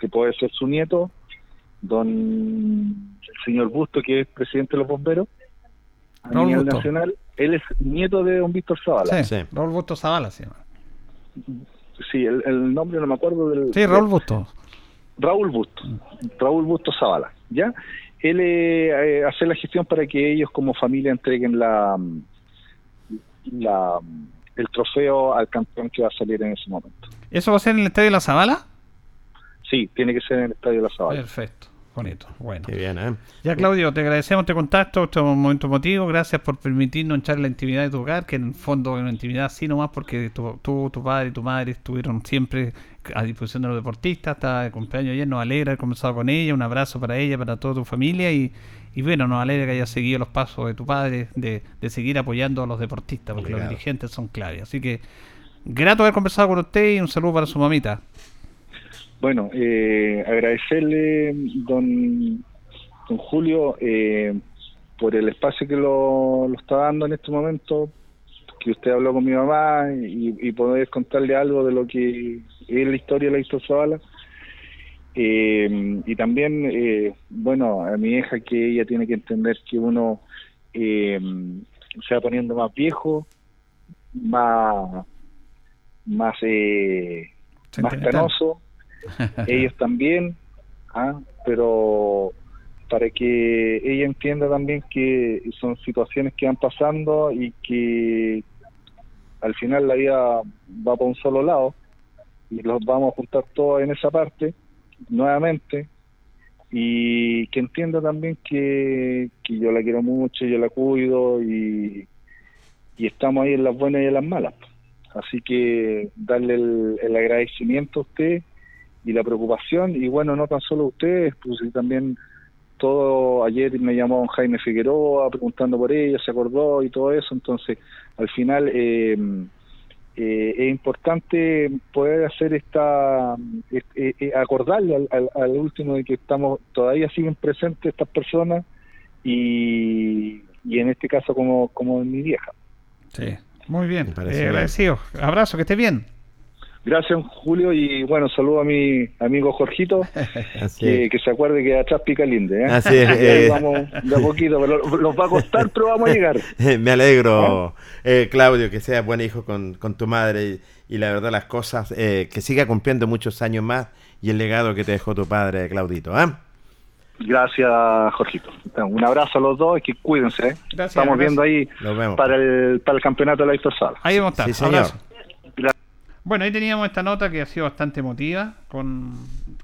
que puede ser su nieto, don el señor Busto, que es presidente de los bomberos a Raúl nivel Busto. nacional, él es nieto de don Víctor Zavala. Sí, Sí. Raúl Busto Zavala se llama. Sí, el, el nombre no me acuerdo del... Sí, Raúl Busto. Raúl Busto, Raúl Busto Zavala, ¿ya? Él eh, eh, hace la gestión para que ellos como familia entreguen la, la el trofeo al campeón que va a salir en ese momento. ¿Eso va a ser en el Estadio de la Zavala? Sí, tiene que ser en el Estadio de la Zavala. Perfecto, bonito, bueno. Qué bien, ¿eh? Ya, Claudio, te agradecemos este contacto, este momento emotivo. Gracias por permitirnos entrar en la intimidad de tu hogar, que en el fondo es una intimidad así nomás, porque tu, tú, tu padre y tu madre estuvieron siempre a disposición de los deportistas. Está de cumpleaños ayer, nos alegra haber conversado con ella. Un abrazo para ella, para toda tu familia. Y, y bueno, nos alegra que hayas seguido los pasos de tu padre, de, de seguir apoyando a los deportistas, porque los dirigentes son clave. Así que, grato haber conversado con usted y un saludo para su mamita. Bueno, eh, agradecerle, don, don Julio, eh, por el espacio que lo, lo está dando en este momento, que usted habló con mi mamá y, y poder contarle algo de lo que es la historia de la Víctor Zavala. Eh, y también, eh, bueno, a mi hija que ella tiene que entender que uno eh, se va poniendo más viejo, más, más, eh, más canoso, [LAUGHS] ellos también, ah, pero para que ella entienda también que son situaciones que van pasando y que al final la vida va por un solo lado y los vamos a juntar todos en esa parte nuevamente y que entienda también que, que yo la quiero mucho, yo la cuido y, y estamos ahí en las buenas y en las malas. Así que darle el agradecimiento a usted y la preocupación y bueno, no tan solo ustedes, pues y también todo, ayer me llamó don Jaime Figueroa preguntando por ella, se acordó y todo eso, entonces al final eh, eh, es importante poder hacer esta, eh, eh, eh, acordarle al, al, al último de que estamos, todavía siguen presentes estas personas y, y en este caso como, como mi vieja. Sí, muy Eh, bien. agradecido. Abrazo, que esté bien. Gracias Julio y bueno, saludo a mi amigo Jorgito. [LAUGHS] Que, es. que se acuerde que atrás pica linde, ¿eh? Así es, [LAUGHS] eh. vamos de a poquito, pero los va a costar, pero vamos a llegar. [LAUGHS] Me alegro, eh, Claudio, que seas buen hijo con, con tu madre y, y la verdad las cosas, eh, que siga cumpliendo muchos años más y el legado que te dejó tu padre, Claudito. ¿ah? Gracias, Jorgito. Un abrazo a los dos y que cuídense. ¿eh? Gracias, Estamos viendo ahí Nos vemos. para el, para el campeonato de la Víctor Sala. Ahí vamos a estar. Sí, señor. Abrazo. Bueno, ahí teníamos esta nota que ha sido bastante emotiva con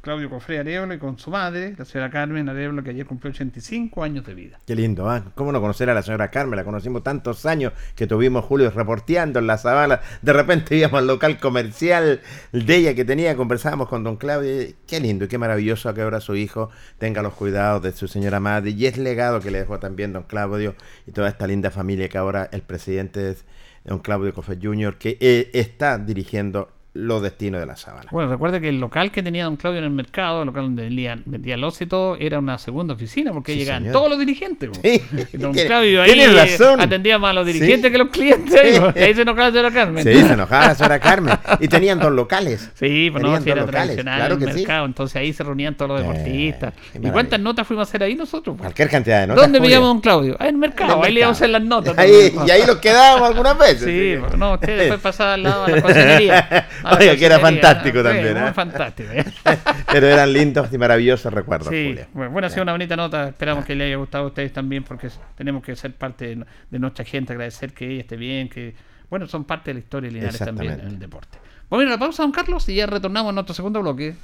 Claudio Cofré Arevalo y con su madre, la señora Carmen Arevalo, que ayer cumplió 85 años de vida. Qué lindo, ¿ah? ¿Cómo no conocer a la señora Carmen? La conocimos tantos años que tuvimos Julio reporteando en la sabana. De repente [LAUGHS] íbamos al local comercial de ella que tenía, conversábamos con don Claudio. Qué lindo y qué maravilloso que ahora su hijo tenga los cuidados de su señora madre. Y es legado que le dejó también don Claudio y toda esta linda familia que ahora el presidente es don Claudio Cofé Jr., que eh, está dirigiendo los destinos de la sabana. Bueno, recuerda que el local que tenía don Claudio en el mercado, el local donde vendía, vendía los y todo, era una segunda oficina porque ahí Sí, llegaban señor. todos los dirigentes. Sí, don [LAUGHS] Claudio ahí razón. atendía más a los Sí. dirigentes que a los clientes. ahí, se enojaba la señora Carmen. Sí, se enojaba la señora Carmen. Y tenían dos locales. Sí, pues no, si era locales, tradicional claro el mercado, entonces ahí se reunían todos los Eh, deportistas. ¿Y cuántas notas fuimos a hacer ahí nosotros? Cualquier cantidad de notas. ¿Dónde veíamos a don Claudio? Ah, en el mercado, ahí le íbamos a hacer las notas. Ahí- y ahí los quedábamos algunas veces. Sí, no, usted después [LAUGHS] pasaba al lado a la cocinería. [LAUGHS] a la Oiga, que era fantástico Sí, también, muy ¿eh? fantástico. ¿eh? [LAUGHS] Pero eran lindos y maravillosos recuerdos, Sí, Julio. bueno, bueno, ha sido una bonita nota. Esperamos que le haya gustado a ustedes también, porque tenemos que ser parte de, de nuestra gente, agradecer que ella esté bien, que, bueno, son parte de la historia de Linares también en el deporte. Vamos a ir a la pausa, don Carlos, y ya retornamos a nuestro segundo bloque.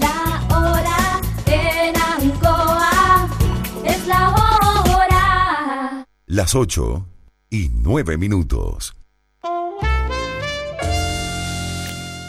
La hora en Ancoa es la hora. Las 8 y 9 minutos.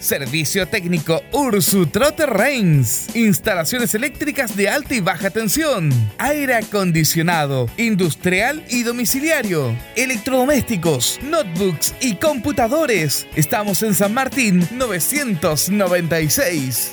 Servicio técnico Ursu Trotter Reigns. Instalaciones eléctricas de alta y baja tensión. Aire acondicionado, industrial y domiciliario. Electrodomésticos, notebooks y computadores. Estamos en San Martín 996.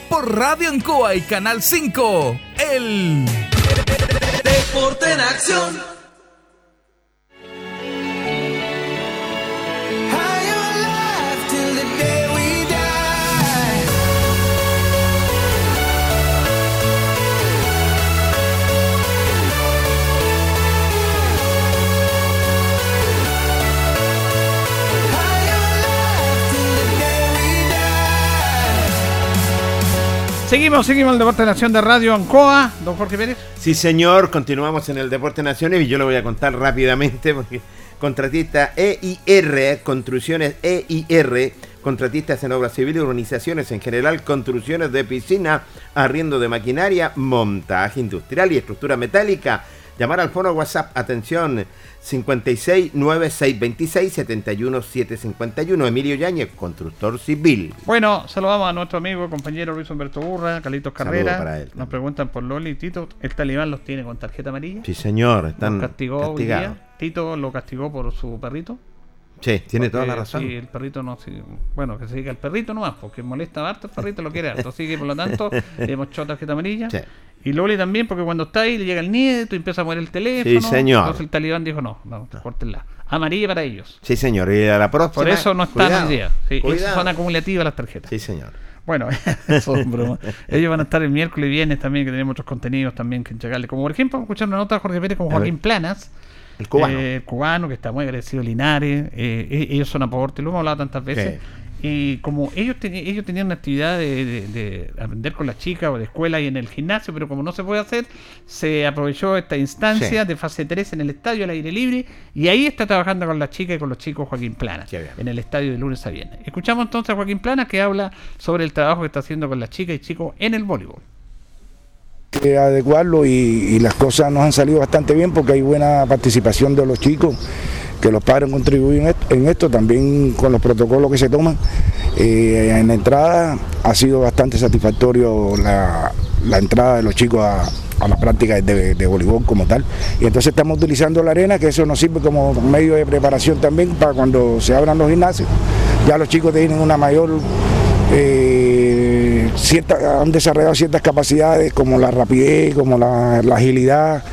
por Radio Ancoa y Canal 5. El Deporte en acción. Seguimos, seguimos el Deporte de Nación de Radio Ancoa, don Jorge Pérez. Sí, señor, continuamos en el Deporte Naciones y yo lo voy a contar rápidamente porque contratista EIR, Construcciones EIR, contratistas en obras civiles, urbanizaciones en general, construcciones de piscina, arriendo de maquinaria, montaje industrial y estructura metálica. Llamar al foro WhatsApp, atención, 56 9626 71 751. Emilio Yáñez, constructor civil. Bueno, saludamos a nuestro amigo, compañero Luis Humberto Burra, Carlitos Carrera. para él. Nos preguntan por Loli y Tito. ¿El talibán los tiene con tarjeta amarilla? Sí, señor, están Los castigó hoy día. Tito lo castigó por su perrito. Sí, tiene toda la razón. Sí, el perrito no. sí, bueno, que se diga el perrito nomás, porque molesta harto el perrito, lo quiere harto. Así que por lo tanto, le [LAUGHS] hemos echado tarjeta amarilla. Sí. Y Loli también, porque cuando está ahí le llega el nieto y empieza a mover el teléfono. Sí, señor. Entonces el talibán dijo: no, no, córtenla. Amarilla para ellos. Sí, señor, y a la próxima. Por eso no están hoy día. Sí, son acumulativas las tarjetas. Sí, señor. Bueno, [LAUGHS] eso es broma. Ellos van a estar el miércoles y viernes también, que tenemos otros contenidos también que entregarle. Como por ejemplo, vamos a escuchar una nota de Jorge Pérez con. Joaquín Planas. El cubano. eh, el cubano, que está muy agradecido Linares. eh, e- ellos son aporte, lo hemos hablado tantas veces. Y como ellos, teni- ellos tenían una actividad de, de- de aprender con las chicas o de escuela y en el gimnasio, pero como no se puede hacer, se aprovechó esta instancia Sí. de fase 3 en el estadio al aire libre y ahí está trabajando con las chicas y con los chicos Joaquín Plana en el estadio de lunes a viernes. Escuchamos entonces a Joaquín Plana que habla sobre el trabajo que está haciendo con las chicas y chicos en el voleibol. que adecuarlo y, y las cosas nos han salido bastante bien porque hay buena participación de los chicos, que los padres contribuyen en esto, también con los protocolos que se toman. Eh, en la entrada ha sido bastante satisfactorio la, la entrada de los chicos a, a las prácticas de, de voleibol como tal. Y entonces estamos utilizando la arena, que eso nos sirve como medio de preparación también para cuando se abran los gimnasios. Ya los chicos tienen una mayor eh, cierta- han desarrollado ciertas capacidades como la rapidez, como la agilidad,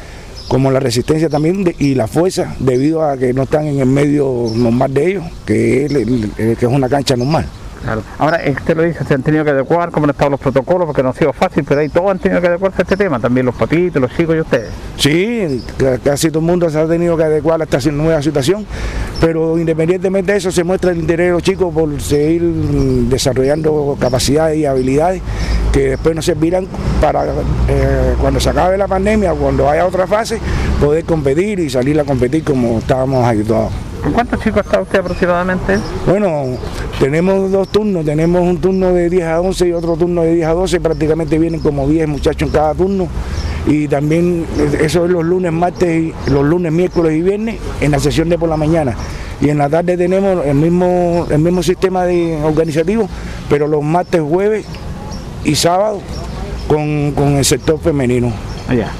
como la resistencia también y la fuerza, debido a que no están en el medio normal de ellos, que es, que es una cancha normal. Claro. Ahora, usted lo dice, se han tenido que adecuar, cómo han estado los protocolos, porque no ha sido fácil, pero ahí todos han tenido que adecuarse a este tema, también los papitos, los chicos y ustedes. Sí, ca- casi todo el mundo se ha tenido que adecuar a esta nueva situación, pero independientemente de eso se muestra el interés de los chicos por seguir desarrollando capacidades y habilidades que después nos servirán para eh, cuando se acabe la pandemia o cuando haya otra fase poder competir y salir a competir como estábamos habituados. ¿Con cuántos chicos está usted aproximadamente? Bueno, tenemos dos turnos, tenemos un turno de 10 a 11 y otro turno de 10 a 12, prácticamente vienen como 10 muchachos en cada turno y también eso es los lunes, martes, y- los lunes, miércoles y viernes en la sesión de por la mañana. Y en la tarde tenemos el mismo, el mismo sistema de organizativo, pero los martes, jueves y sábado con, con el sector femenino. Allá.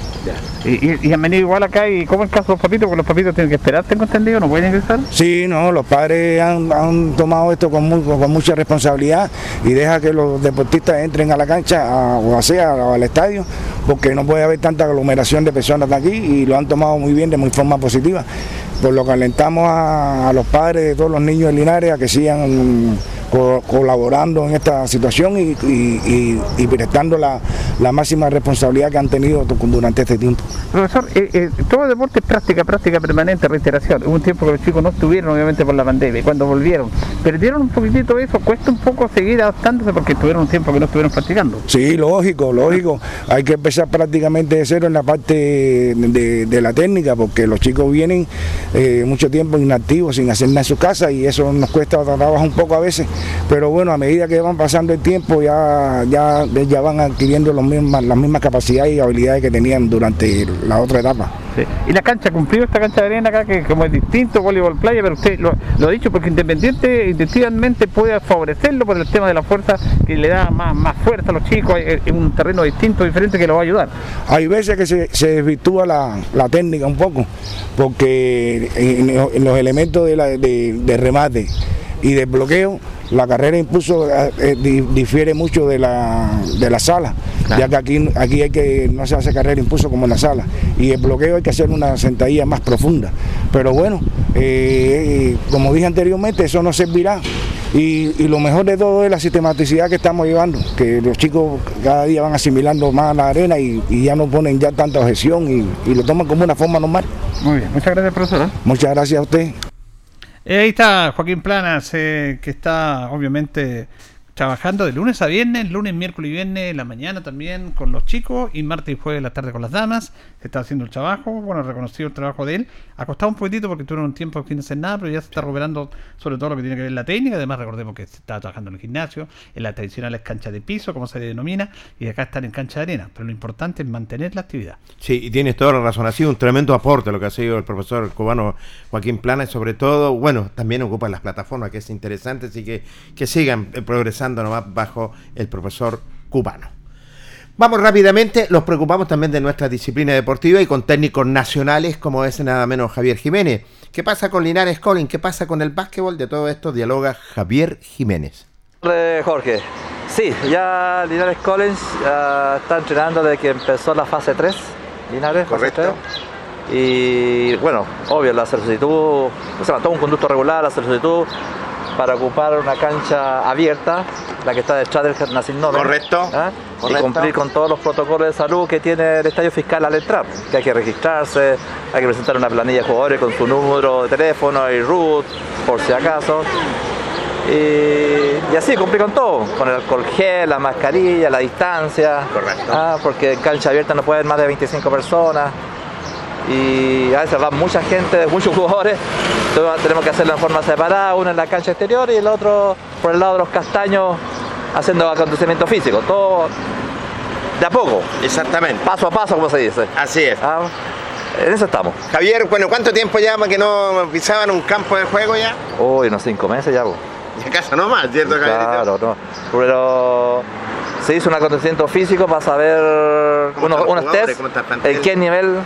Y, han venido igual acá, y ¿cómo el caso de los papitos? Porque los papitos tienen que esperar, tengo entendido, no pueden ingresar. Sí, no, los padres han, han tomado esto con, mu- con mucha responsabilidad y deja que los deportistas entren a la cancha o sea, al estadio, porque no puede haber tanta aglomeración de personas aquí y lo han tomado muy bien, de muy forma positiva. Por lo que alentamos a, a los padres de todos los niños de Linares a que sigan co- colaborando en esta situación y, y- y- y prestando la, la máxima responsabilidad que han tenido durante este tiempo. Profesor, eh, eh, todo deporte es práctica, práctica permanente, reiteración. Hubo un tiempo que los chicos no estuvieron, obviamente, por la pandemia, y cuando volvieron, perdieron un poquitito eso, cuesta un poco seguir adaptándose porque tuvieron un tiempo que no estuvieron practicando. Sí, lógico, lógico. Hay que empezar prácticamente de cero en la parte de, de la técnica, porque los chicos vienen eh, mucho tiempo inactivos, sin hacer nada en su casa, y eso nos cuesta trabajo un poco a veces. Pero bueno, a medida que van pasando el tiempo ya, ya, ya van adquiriendo los mismas, las mismas capacidades y habilidades que tenían durante la otra etapa. Sí. Y la cancha cumplió esta cancha de arena acá, que como es distinto, voleibol playa, pero usted lo, lo ha dicho porque Independiente puede favorecerlo por el tema de la fuerza que le da más, más fuerza a los chicos, es es un terreno distinto, diferente que lo va a ayudar. Hay veces que se, se desvirtúa la, la técnica un poco, porque en, en los elementos de, la- de- de remate y de bloqueo, la carrera de impulso eh, eh, di- difiere mucho de la, de la sala, ya que aquí, aquí hay que, no se hace carrera de impulso como en la sala, y el bloqueo hay que hacer una sentadilla más profunda. Pero bueno, eh, como dije anteriormente, eso no servirá. Y, y lo mejor de todo es la sistematicidad que estamos llevando, que los chicos cada día van asimilando más la arena y, y ya no ponen ya tanta objeción y, y lo toman como una forma normal. Muy bien, muchas gracias profesor. ¿eh? Muchas gracias a usted. Eh, ahí está Joaquín Planas, eh, que está obviamente trabajando de lunes a viernes, lunes, miércoles y viernes, en la mañana también con los chicos y martes y jueves la tarde con las damas. Se está haciendo el trabajo, bueno, reconocido el trabajo de él. Ha costado un poquitito porque tuvieron un tiempo sin hacer nada, pero ya se está recuperando sobre todo lo que tiene que ver la técnica. Además, recordemos que se está trabajando en el gimnasio, en las tradicionales canchas de piso, como se denomina, y acá están en cancha de arena. Pero lo importante es mantener la actividad. Sí, y tienes toda la razón. Ha sido un tremendo aporte lo que ha sido el profesor cubano Joaquín Plana y sobre todo, bueno, también ocupa las plataformas, que es interesante, así que que sigan eh, progresando nomás bajo el profesor cubano. Vamos rápidamente, los preocupamos también de nuestra disciplina deportiva y con técnicos nacionales como es nada menos Javier Jiménez. ¿Qué pasa con Linares Colin? ¿Qué pasa con el básquetbol? De todo esto dialoga Javier Jiménez. Jorge, sí, ya Linares Collins ya está entrenando desde que empezó la fase 3. Linares, fase Correcto. 3. Y bueno, obvio, la solicitud, o sea, todo un conducto regular, la solicitud para ocupar una cancha abierta, la que está detrás del Nacin Nobel. Correcto. Y correcto. cumplir con todos los protocolos de salud que tiene el estadio fiscal al entrar. Que hay que registrarse, hay que presentar una planilla de jugadores con su número de teléfono y root, por si acaso. Y, y así cumplir con todo, con el alcohol gel, la mascarilla, la distancia. Correcto. Ah, porque en cancha abierta no pueden más de 25 personas. Y a veces va mucha gente, [LAUGHS] muchos jugadores. Entonces tenemos que hacerlo en forma separada, uno en la cancha exterior y el otro por el lado de los castaños haciendo acondicionamiento físico. Todo de a poco. Exactamente. Paso a paso, como se dice. Así es. Ah, en eso estamos. Javier, bueno, ¿cuánto tiempo llama que no pisaban un campo de juego ya? Uy, unos cinco meses ya. Y acaso no más, ¿cierto, Javierito? Claro, no. Pero se hizo un acontecimiento físico para saber ¿Cómo unos, unos test en qué nivel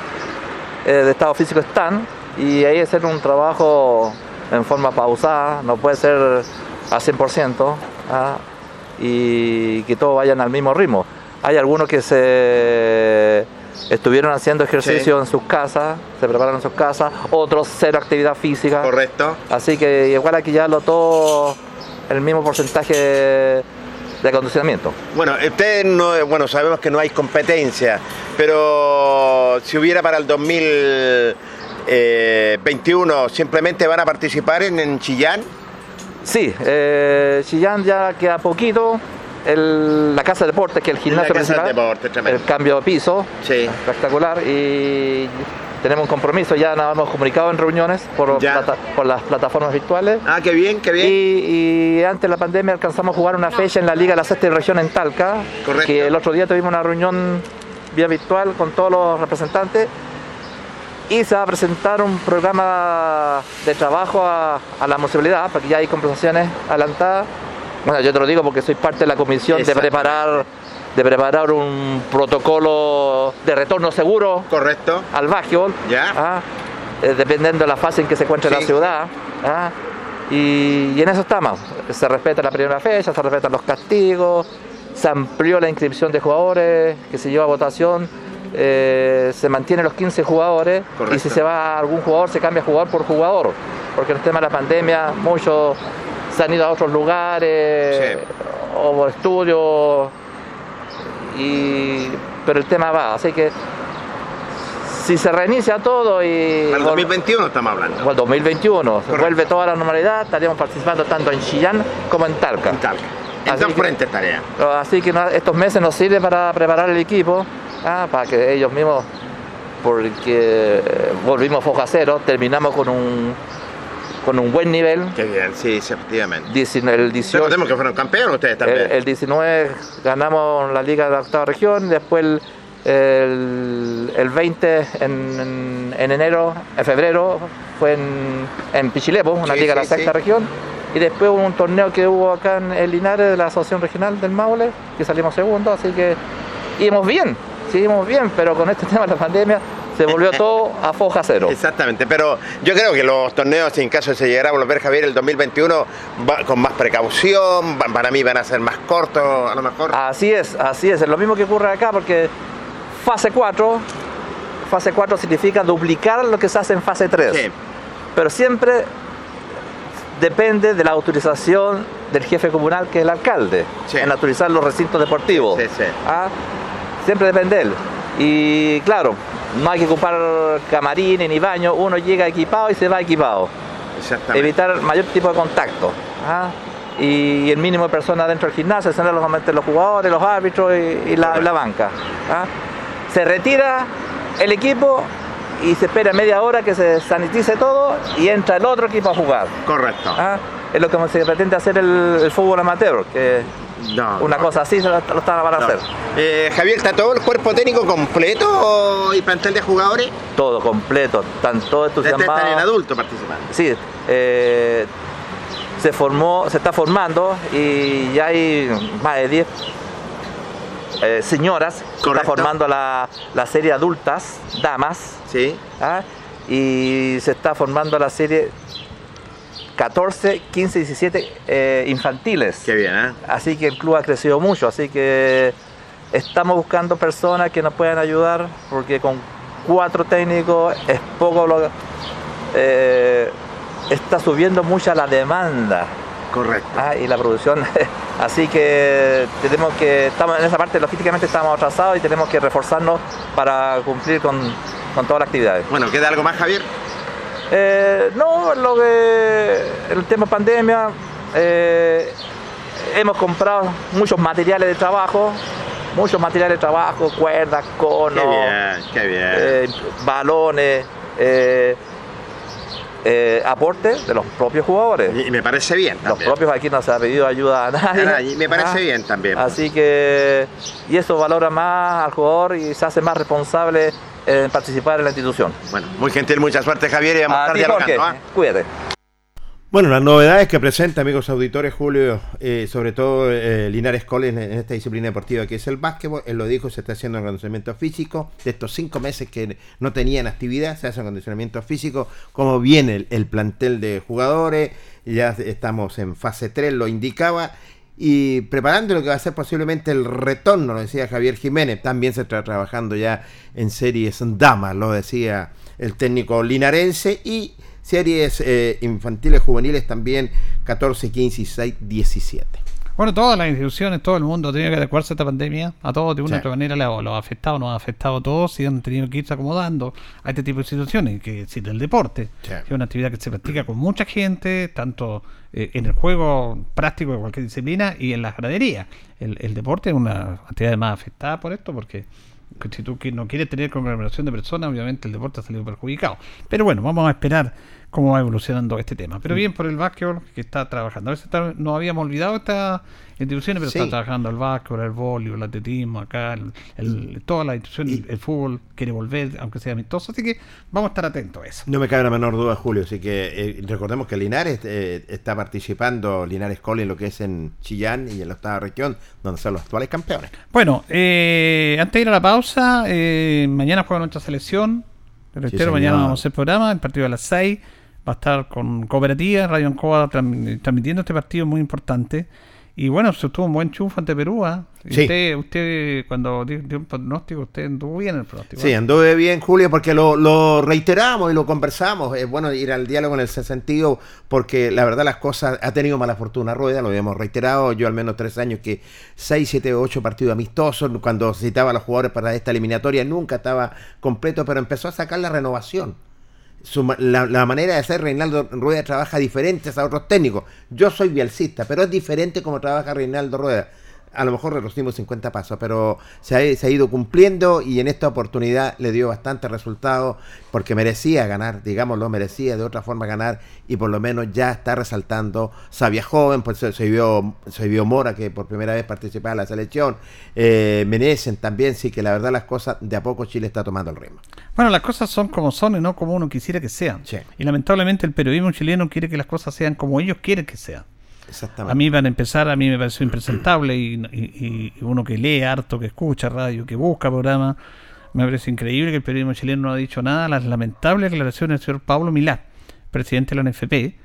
eh, de estado físico están y ahí hacer un trabajo en forma pausada, no puede ser a 100% ¿ah? y que todos vayan al mismo ritmo. Hay algunos que se estuvieron haciendo ejercicio Sí. en sus casas, se prepararon en sus casas, otros cero actividad física. Correcto. Así que igual aquí ya lo todo el mismo porcentaje de acondicionamiento. Bueno, ustedes no, bueno, sabemos que no hay competencia, pero si hubiera para el 2021, simplemente van a participar en, en Chillán. Sí, eh, Chillán ya queda poquito. El- la casa de deportes, que es el gimnasio La casa de principal, deportes, el cambio de piso, Sí. espectacular. Y tenemos un compromiso, ya nos hemos comunicado en reuniones por, plata- por las plataformas virtuales. Ah, qué bien, qué bien. Y, y antes de la pandemia alcanzamos a jugar una fecha en la Liga de la Sexta Región en Talca. Correcto. Que el otro día tuvimos una reunión vía virtual con todos los representantes. Y se va a presentar un programa de trabajo a, a la municipalidad, porque ya hay conversaciones adelantadas. Bueno, yo te lo digo porque soy parte de la comisión de preparar, de preparar un protocolo de retorno seguro Correcto. al básquetbol, Ya. ¿ah? Eh, dependiendo de la fase en que se encuentre Sí. la ciudad. ¿ah? Y, y en eso estamos. Se respeta la primera fecha, se respetan los castigos, se amplió la inscripción de jugadores que se lleva a votación, eh, se mantienen los 15 jugadores Correcto. y si se va algún jugador se cambia jugador por jugador, porque en el tema de la pandemia muchos se han ido a otros lugares Sí. o por estudios, y, pero el tema va, así que si se reinicia todo y Para el vol- 2021 estamos hablando. o el 2021 se Correcto. vuelve toda la normalidad, estaríamos participando tanto en Chillán como en Talca. En Talca. En dos frentes tarea. Así que estos meses nos sirven para preparar el equipo, ah, para que ellos mismos, porque volvimos foja cero, terminamos con un con un buen nivel. Qué bien, sí, sí, efectivamente. 19, el 18, Recordemos que fueron campeones ustedes también. el, el 19 ganamos la Liga de la Octava Región, después el, el, el 20 en, en- en enero, en febrero, fue en, en Pichilepo, una Sí, liga de la sexta región. Y después hubo un torneo que hubo acá en el Linares de la Asociación Regional del Maule, que salimos segundo, así que íbamos bien, seguimos bien, pero con este [LAUGHS] tema de la pandemia se volvió todo a foja cero. Exactamente, pero yo creo que los torneos, en caso de se llegara a volver Javier el 2021, va con más precaución, para mí van a ser más cortos, a lo mejor. Así es, así es, es lo mismo que ocurre acá porque fase 4, fase 4 significa duplicar lo que se hace en fase 3. Sí. Pero siempre depende de la autorización del jefe comunal que es el alcalde Sí. en autorizar los recintos deportivos. Sí, sí. ¿Ah? Siempre depende de él. Y claro, no hay que ocupar camarines ni baño, uno llega equipado y se va equipado. Evitar mayor tipo de contacto. ¿ah? Y el mínimo de personas dentro del gimnasio, serán solamente los jugadores, los árbitros y, y la, la banca. ¿ah? Se retira el equipo y se espera media hora que se sanitice todo y entra el otro equipo a jugar. Correcto. ¿ah? Es lo que se pretende hacer el, el fútbol amateur, que No, una no. cosa así se lo, lo están para No. hacer. Eh, Javier, ¿está todo el cuerpo técnico completo y plantel de jugadores? Todo completo, están todos entusiasmados. están en adulto participando. Sí, eh, se formó, se está formando y ya hay más de 10 eh, señoras que está Correcto. formando la, la serie adultas, damas, Sí. ¿ah? y se está formando la serie 14, 15, 17 eh, infantiles. Qué bien, ¿eh? Así que el club ha crecido mucho, así que estamos buscando personas que nos puedan ayudar, porque con cuatro técnicos es poco lo eh, está subiendo mucha la demanda Correcto. ah, y la producción. [LAUGHS] Así que tenemos que, estamos en esa parte logísticamente estamos atrasados y tenemos que reforzarnos para cumplir con, con todas las actividades. Bueno, ¿queda algo más, Javier? Eh, no, lo que el tema pandemia, eh, hemos comprado muchos materiales de trabajo, muchos materiales de trabajo, cuerdas, conos, Qué bien, qué bien. eh, balones, eh, eh, aporte de los propios jugadores. y me parece bien. Los propios aquí no se ha pedido ayuda a nadie. Y me parece Ah, bien también. Así que, y eso valora más al jugador y se hace más responsable en participar en la institución. Bueno, muy gentil, mucha suerte, Javier, y vamos a A estar Jorge. ¿ah? cuídate. Bueno, las novedades que presenta, amigos auditores, Julio, eh, sobre todo eh, Linares College en, en esta disciplina deportiva que es el básquetbol, él lo dijo, se está haciendo un acondicionamiento físico. De estos cinco meses que no tenían actividad, se hace un acondicionamiento físico. Como viene el, el plantel de jugadores, ya estamos en fase 3, lo indicaba. Y preparando lo que va a ser posiblemente el retorno, lo decía Javier Jiménez, también se está trabajando ya en series damas, lo decía el técnico linarense, y series eh, infantiles juveniles también 14, 15, 16, 17. Bueno, todas las instituciones, todo el mundo ha tenido que adecuarse a esta pandemia. A todos, de una u Sí. otra manera, lo, lo ha afectado, nos ha afectado a todos y han tenido que irse acomodando a este tipo de situaciones, que es el deporte. Sí. que es una actividad que se practica con mucha gente, tanto eh, en el juego práctico de cualquier disciplina y en las graderías. El, el deporte es una actividad más afectada por esto, porque que si tú no quieres tener conglomeración de personas, obviamente el deporte ha salido perjudicado. Pero bueno, vamos a esperar cómo va evolucionando este tema. Pero bien por el básquetbol que está trabajando. A veces está- nos habíamos olvidado estas instituciones, pero Sí. está trabajando el básquetbol, el voleibol, el atletismo, acá, el, el- todas las instituciones, el fútbol quiere volver, aunque sea amistoso. Así que vamos a estar atentos a eso. No me cabe la menor duda, Julio. Así que eh, recordemos que Linares eh, está participando, Linares College, en lo que es en Chillán y en la octava región, donde son los actuales campeones. Bueno, eh, antes de ir a la pausa, eh, mañana juega nuestra selección. Reitero, señor. mañana vamos a hacer programa, el partido a las 6. Va a estar con Cooperativa, Radio Ancoa tran- transmitiendo este partido muy importante. Y bueno, se tuvo un buen chufo ante Perú. Y Sí. Usted, usted, cuando dio, dio un pronóstico, usted anduvo bien en el pronóstico. Sí, ¿ah? anduve bien, Julio, porque lo, lo reiteramos y lo conversamos. Es bueno ir al diálogo en ese sentido, porque la verdad las cosas ha tenido mala fortuna Rueda, lo habíamos reiterado. Yo al menos tres años que seis, siete, ocho partidos amistosos, cuando citaba a los jugadores para esta eliminatoria, nunca estaba completo, pero empezó a sacar la renovación. Su la, la manera de hacer Reinaldo Rueda trabaja diferente a otros técnicos. Yo soy bielcista, pero es diferente como trabaja Reinaldo Rueda. A lo mejor reducimos 50 pasos, pero se ha, se ha ido cumpliendo y en esta oportunidad le dio bastante resultado porque merecía ganar, digámoslo, merecía de otra forma ganar y por lo menos ya está resaltando. Sabia joven, pues se, se vio, se vio Mora que por primera vez participaba en la selección, eh, Menecen también, sí que la verdad las cosas de a poco Chile está tomando el ritmo. Bueno, las cosas son como son y no como uno quisiera que sean. Y lamentablemente el periodismo chileno quiere que las cosas sean como ellos quieren que sean. Exactamente. A mí van a empezar, a mí me pareció impresentable y, y- y uno que lee harto, que escucha radio, que busca programas, me parece increíble que el periodismo chileno no ha dicho nada. Las lamentables declaraciones del señor Pablo Milá, presidente de la NFP,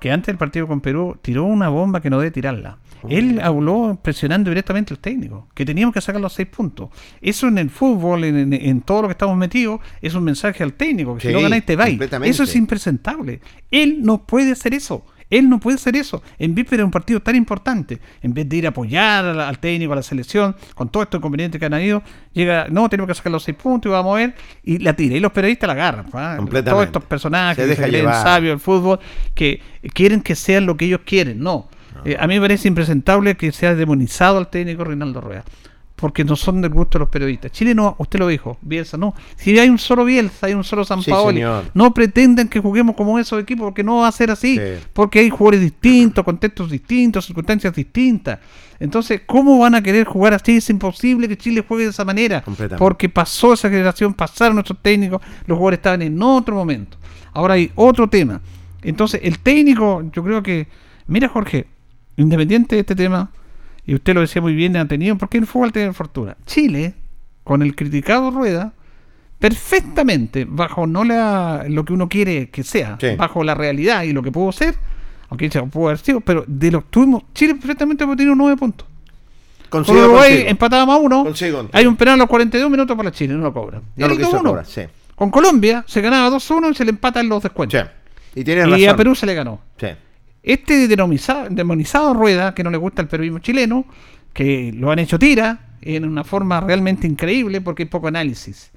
que antes del partido con Perú tiró una bomba que no debe tirarla. Él habló presionando directamente al técnico, que teníamos que sacar los seis puntos. Eso en el fútbol, en, en- en todo lo que estamos metidos, es un mensaje al técnico, que si no ganáis te vais. Eso es impresentable. Él no puede hacer eso. Él no puede hacer eso. En víspera de un partido tan importante, en vez de ir a apoyar al, al técnico, a la selección, con todo estos inconvenientes que han habido, llega, no, tenemos que sacar los seis puntos y vamos a mover, y la tira. Y los periodistas la agarran. Completamente. Todos estos personajes que creen sabios del fútbol, que quieren que sean lo que ellos quieren. No. Eh, a mí me parece impresentable que sea demonizado al técnico Reinaldo Rueda. Porque no son del gusto de los periodistas. Chile no, usted lo dijo, Bielsa no. Si hay un solo Bielsa, hay un solo San Paoli. No pretenden que juguemos como esos equipos, porque no va a ser así. Sí. Porque hay jugadores distintos, contextos distintos, circunstancias distintas. Entonces, ¿cómo van a querer jugar así? Es imposible que Chile juegue de esa manera. Porque pasó esa generación, pasaron nuestros técnicos, los jugadores estaban en otro momento. Ahora hay otro tema. Entonces, el técnico, yo creo que, mira Jorge, independiente de este tema, y usted lo decía muy bien, ha tenido, porque el fútbol tiene fortuna. Chile, con el criticado Rueda, perfectamente, bajo no la, lo que uno quiere que sea, Sí. bajo la realidad y lo que pudo ser, aunque se pudo haber sido, pero de los tuvimos, Chile perfectamente puede tener nueve puntos. Con Consigo Uruguay empatábamos a uno. Consigo. Hay un penal a los 42 minutos para Chile, no lo cobran. Y No lo ahí quiso 2-1. cobrar, sí. Con Colombia se ganaba 2-1 y se le empata en los descuentos. Y tienes Y razón. a Perú se le ganó. Sí. Este demonizado, demonizado Rueda, que no le gusta el periodismo chileno, que lo han hecho tira en una forma realmente increíble porque hay poco análisis.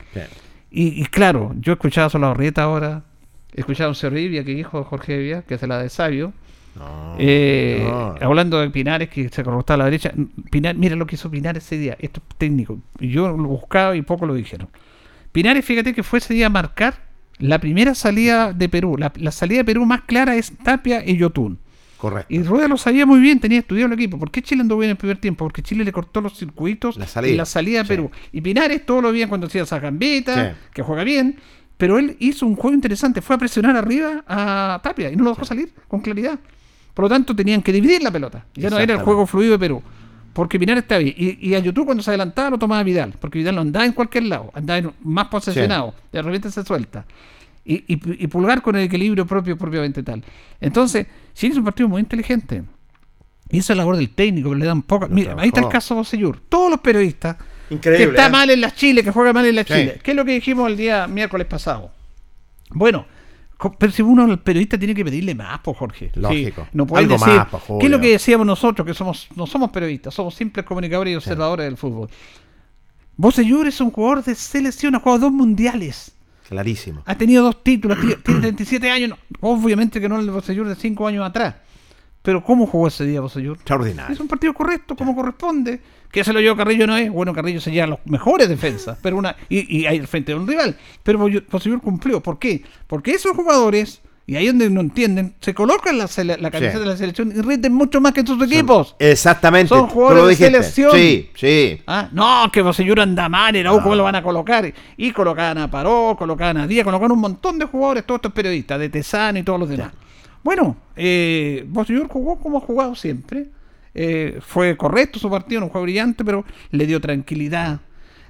Y, y claro, yo he escuchado a Solabarrieta ahora, he escuchado a Cerribia, que dijo Jorge Evia, que es de la de Sabio, eh, no. hablando de Pinares, que se corruptaba a la derecha. Pinar, mira lo que hizo Pinares ese día, esto es técnico. Yo lo buscaba y poco lo dijeron. Pinares, fíjate que fue ese día a marcar la primera salida de Perú. La, la salida de Perú más clara es Tapia y Yotun. Correcto. Y Rueda lo sabía muy bien, tenía estudiado el equipo. ¿Por qué Chile anduvo bien en el primer tiempo? Porque Chile le cortó los circuitos La salida. en la salida de Perú. Y Pinares todo lo bien cuando hacía esa gambeta, Sí. que juega bien. Pero él hizo un juego interesante, fue a presionar arriba a Tapia y no lo dejó salir con claridad. Por lo tanto, tenían que dividir la pelota. Ya no era el juego fluido de Perú. Porque Pinares estaba bien. Y, y a YouTube cuando se adelantaba lo tomaba Vidal. Porque Vidal no andaba en cualquier lado. Andaba en- más posesionado. De repente se suelta. Y, y- y Pulgar con el equilibrio propio, propiamente tal. Entonces, Chile es un partido muy inteligente. Y esa es la labor del técnico, que le dan poca. Mira, ahí está el caso de Bosellur. Todos los periodistas Increíble, que está ¿eh? mal en las Chile, que juega mal en Sí. Chile. ¿Qué es lo que dijimos el día miércoles pasado? Bueno, pero si uno, el periodista, tiene que pedirle más, pues Jorge. Lógico. Sí, no puede Algo decir. más, po, ¿Qué es lo que decíamos nosotros, que somos no somos periodistas, somos simples comunicadores y observadores del fútbol? Bosellur es un jugador de selección, ha jugado dos mundiales. Clarísimo. Ha tenido dos títulos, tiene tiene 37 años. no, obviamente que no el de Bosellur de 5 años atrás. Pero ¿cómo jugó ese día Bosellur? Extraordinario. Es un partido correcto, como corresponde. Que se lo llevó Carrillo no es. Bueno, Carrillo se lleva los mejores defensas. pero una Y, y ahí al frente de un rival. Pero Bosellur cumplió. ¿Por qué? Porque esos jugadores, y ahí donde no entienden, se colocan la, la camiseta Sí. de la selección y rinden mucho más que sus equipos. Exactamente. Son jugadores lo de selección. Sí, sí. Ah, no, que Bosellur anda mal, era ¿cómo lo van a colocar? Y colocaban a Paró, colocaban a Díaz, colocaban un montón de jugadores, todos estos periodistas, de Tesano y todos los demás. Bueno, eh, Bosellur jugó como ha jugado siempre. Eh, fue correcto su partido, no fue brillante, pero le dio tranquilidad,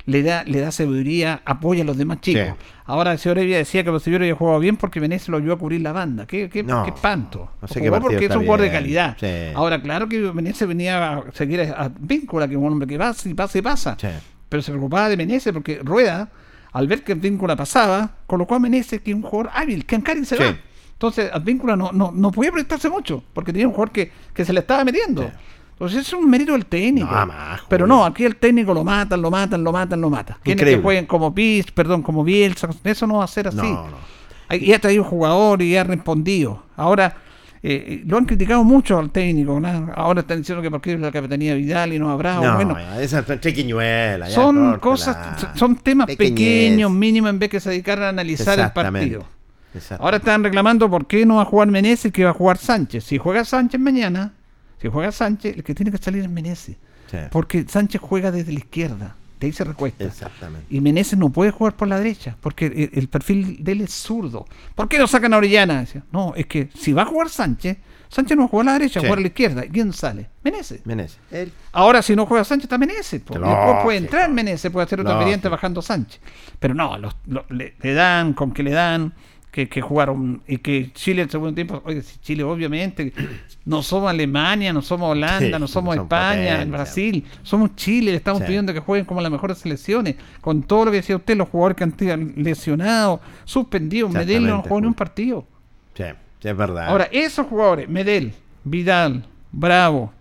le da, le da sabiduría, apoya a los demás chicos. Sí. Ahora el señor Evia decía que Bosellur había jugado bien porque Menezes lo ayudó a cubrir la banda. ¿Qué, qué, No, qué espanto? no sé Jugó qué partido porque es un jugador de calidad. Sí. Ahora, claro que Menezes venía a seguir a, Víncula, que es un hombre que pasa y pasa y pasa. Sí. Pero se preocupaba de Menezes porque Rueda, al ver que Advíncula pasaba, colocó a Menezes, que es un jugador hábil, que Ancari se va. Entonces, Advíncula no, no, no podía proyectarse mucho, porque tenía un jugador que, que se le estaba metiendo. Entonces, es un mérito del técnico. No, más, Pero no, aquí el técnico lo matan, lo matan, lo matan, lo matan. Quieren que jueguen como Piz, perdón, como Bielsa. Eso no va a ser así. No, no. Y ha traído un jugador y ha respondido. Ahora, eh, lo han criticado mucho al técnico. ¿no? Ahora están diciendo que porque es la capitanía Vidal y no habrá. No, bueno, esas son ya, son cosas, son temas pequeños, mínimos, en vez que se dedicar a analizar el partido. Exacto. Ahora están reclamando por qué no va a jugar Menezes y que va a jugar Sánchez. Si juega Sánchez mañana, si juega Sánchez, el que tiene que salir es Menezes. Sí. Porque Sánchez juega desde la izquierda, de ahí se recuesta. Exactamente. Y Menezes no puede jugar por la derecha, porque el, el perfil de él es zurdo. ¿Por qué no sacan a Orellana? Decía, No, es que si va a jugar Sánchez, Sánchez no va a jugar a la derecha, Sí. va a jugar a la izquierda. ¿Y ¿Quién sale? Menezes. Menezes. Él. Ahora, si no juega Sánchez, está Menezes. po. Lógico. Después puede entrar Menezes, puede hacer otra Lógico. variante bajando Sánchez. Pero no, los- lo- le, le dan con que le dan, que, que jugaron, y que Chile en el segundo tiempo, oye, Chile obviamente, [CLEARS THROAT] no somos Alemania, no somos Holanda, Sí, no somos España, potencia. Brasil, somos Chile, le estamos Sí. pidiendo que jueguen como las mejores selecciones, con todo lo que decía usted, los jugadores que han sido lesionados, suspendidos, Medellín no jugó ni un Julio. partido. Sí, sí, es verdad. Ahora, esos jugadores, Medel, Vidal, Bravo,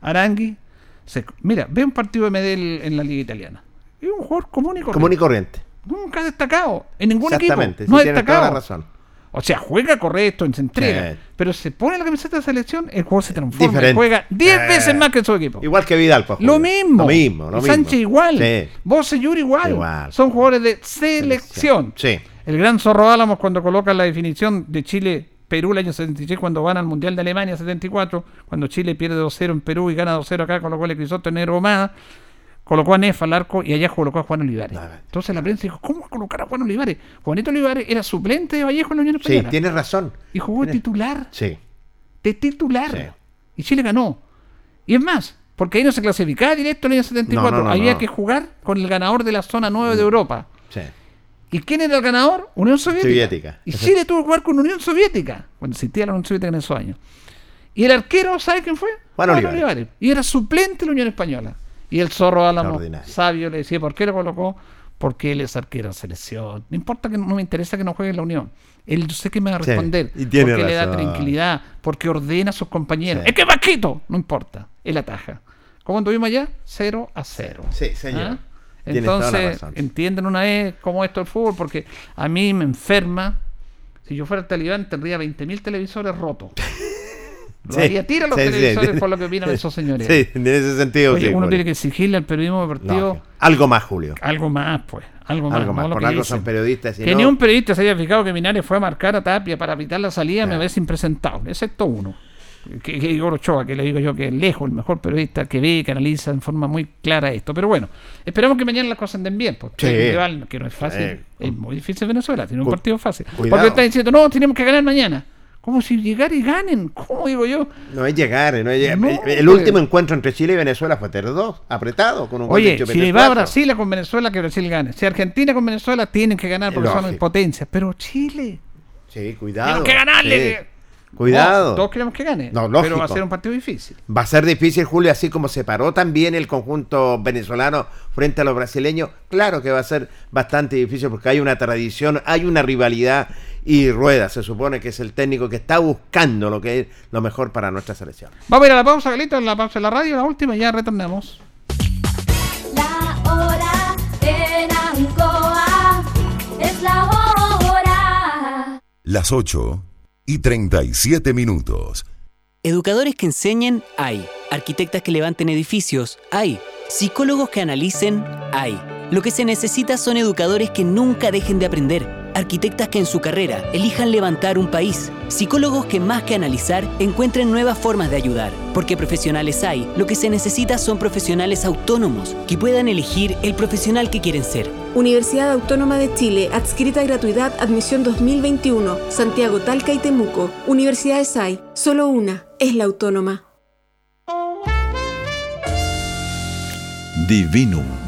Arangui, se- mira, ve un partido de Medel en la liga italiana. Es un jugador común y corriente. común y corriente. Nunca ha destacado en ningún equipo. Exactamente. No sí, ha destacado. toda la razón. O sea, juega correcto, se entrega. Sí. Pero se pone la camiseta de selección, el juego se transforma. Diferente. juega 10 Eh, veces más que su equipo. Igual que Vidal, pues. Lo mismo. Lo lo Sánchez mismo. igual. Sí. Bocellur igual. Igual. Son jugadores de selección. Sí. El gran Zorro Álamos cuando coloca la definición de Chile Perú el año 76 cuando van al Mundial de Alemania 74, cuando Chile pierde 2-0 en Perú y gana 2-0 acá, colocó el Crisóstomo Negro Gomada, colocó a Nefa al arco y allá colocó a Juan Olivares. Entonces la prensa dijo, ¿cómo va a colocar a Juan Olivares? Juanito Olivares era suplente de Vallejo en la Unión Sí, Española. tienes razón. y jugó de Tienes- titular, Sí. de titular. Sí. Y Chile ganó. Y es más, porque ahí no se clasificaba directo en el año 74, No, no, no, había que jugar con el ganador de la zona 9 de Europa. Sí. ¿Y quién era el ganador? Unión Soviética. Soviética. Y Chile tuvo que jugar con Unión Soviética, cuando existía la Unión Soviética en esos años. Y el arquero, ¿sabe quién fue? Juan Olivares. Y era suplente de la Unión Española. Y el zorro Álamo, sabio, le decía, ¿por qué lo colocó? Porque él es arquero de selección. No importa que no me interesa que no juegue en la Unión. Él yo sé que me va a Sí, responder. y tiene porque le da tranquilidad, porque ordena a sus compañeros. Sí. Es que Vasquito, no importa. Él ataja. ¿Cómo anduvimos allá? 0 a 0. Sí, señor. ¿Ah? Entonces, entienden una vez cómo es esto el fútbol, porque a mí me enferma. Si yo fuera talibán, tendría 20.000 televisores rotos. [LAUGHS] Lo Sí, haría tira los sí, televisores sí. por lo que [LAUGHS] opinan esos señores. Sí, en ese sentido, Oye, uno tiene que exigirle al periodismo deportivo Lógico. Algo más, Julio. algo más, pues. Algo más. Algo más. no Por algo son periodistas. si Que no- ni un periodista se haya fijado que Minares fue a marcar a Tapia para evitar la salida me Claro. parece impresentable, excepto uno. Que, que Igor Ochoa, que le digo yo que es lejos el mejor periodista que ve, que analiza en forma muy clara esto. Pero bueno, esperamos que mañana las cosas anden bien. Porque rival que no es fácil, es muy difícil Venezuela, tiene un partido fácil. cuidado. Porque está diciendo, no, tenemos que ganar mañana. Como si llegar y ganen, ¿cómo digo yo? No es llegar, no es llegar. No, el, el pues. último encuentro entre Chile y Venezuela fue 3-2, apretado, con un gol de Oye, si le va a. Brasil con Venezuela, que Brasil gane. Si Argentina con Venezuela, tienen que ganar porque son potencias. Pero Chile, Sí, cuidado. tenemos que ganarle. Sí. Cuidado. No, todos queremos que gane. No, pero lógico. va a ser un partido difícil. Va a ser difícil, Julio, así como se paró también el conjunto venezolano frente a los brasileños. Claro que va a ser bastante difícil porque hay una tradición, hay una rivalidad y Rueda se supone que es el técnico que está buscando lo que es lo mejor para nuestra selección. Vamos a ir a la pausa, Galito, la pausa de la radio, la última, y ya retornamos. La hora en Ancoa es la hora. Las 8 y 37 minutos. Educadores que enseñen, hay. Arquitectas que levanten edificios, hay. Psicólogos que analicen, hay. Lo que se necesita son educadores que nunca dejen de aprender. Arquitectas que en su carrera elijan levantar un país. Psicólogos que más que analizar encuentren nuevas formas de ayudar. Porque profesionales hay. Lo que se necesita son profesionales autónomos que puedan elegir el profesional que quieren ser. Universidad Autónoma de Chile, adscrita a gratuidad, admisión 2021, Santiago, Talca y Temuco. Universidades hay, solo una, es la autónoma. Divinum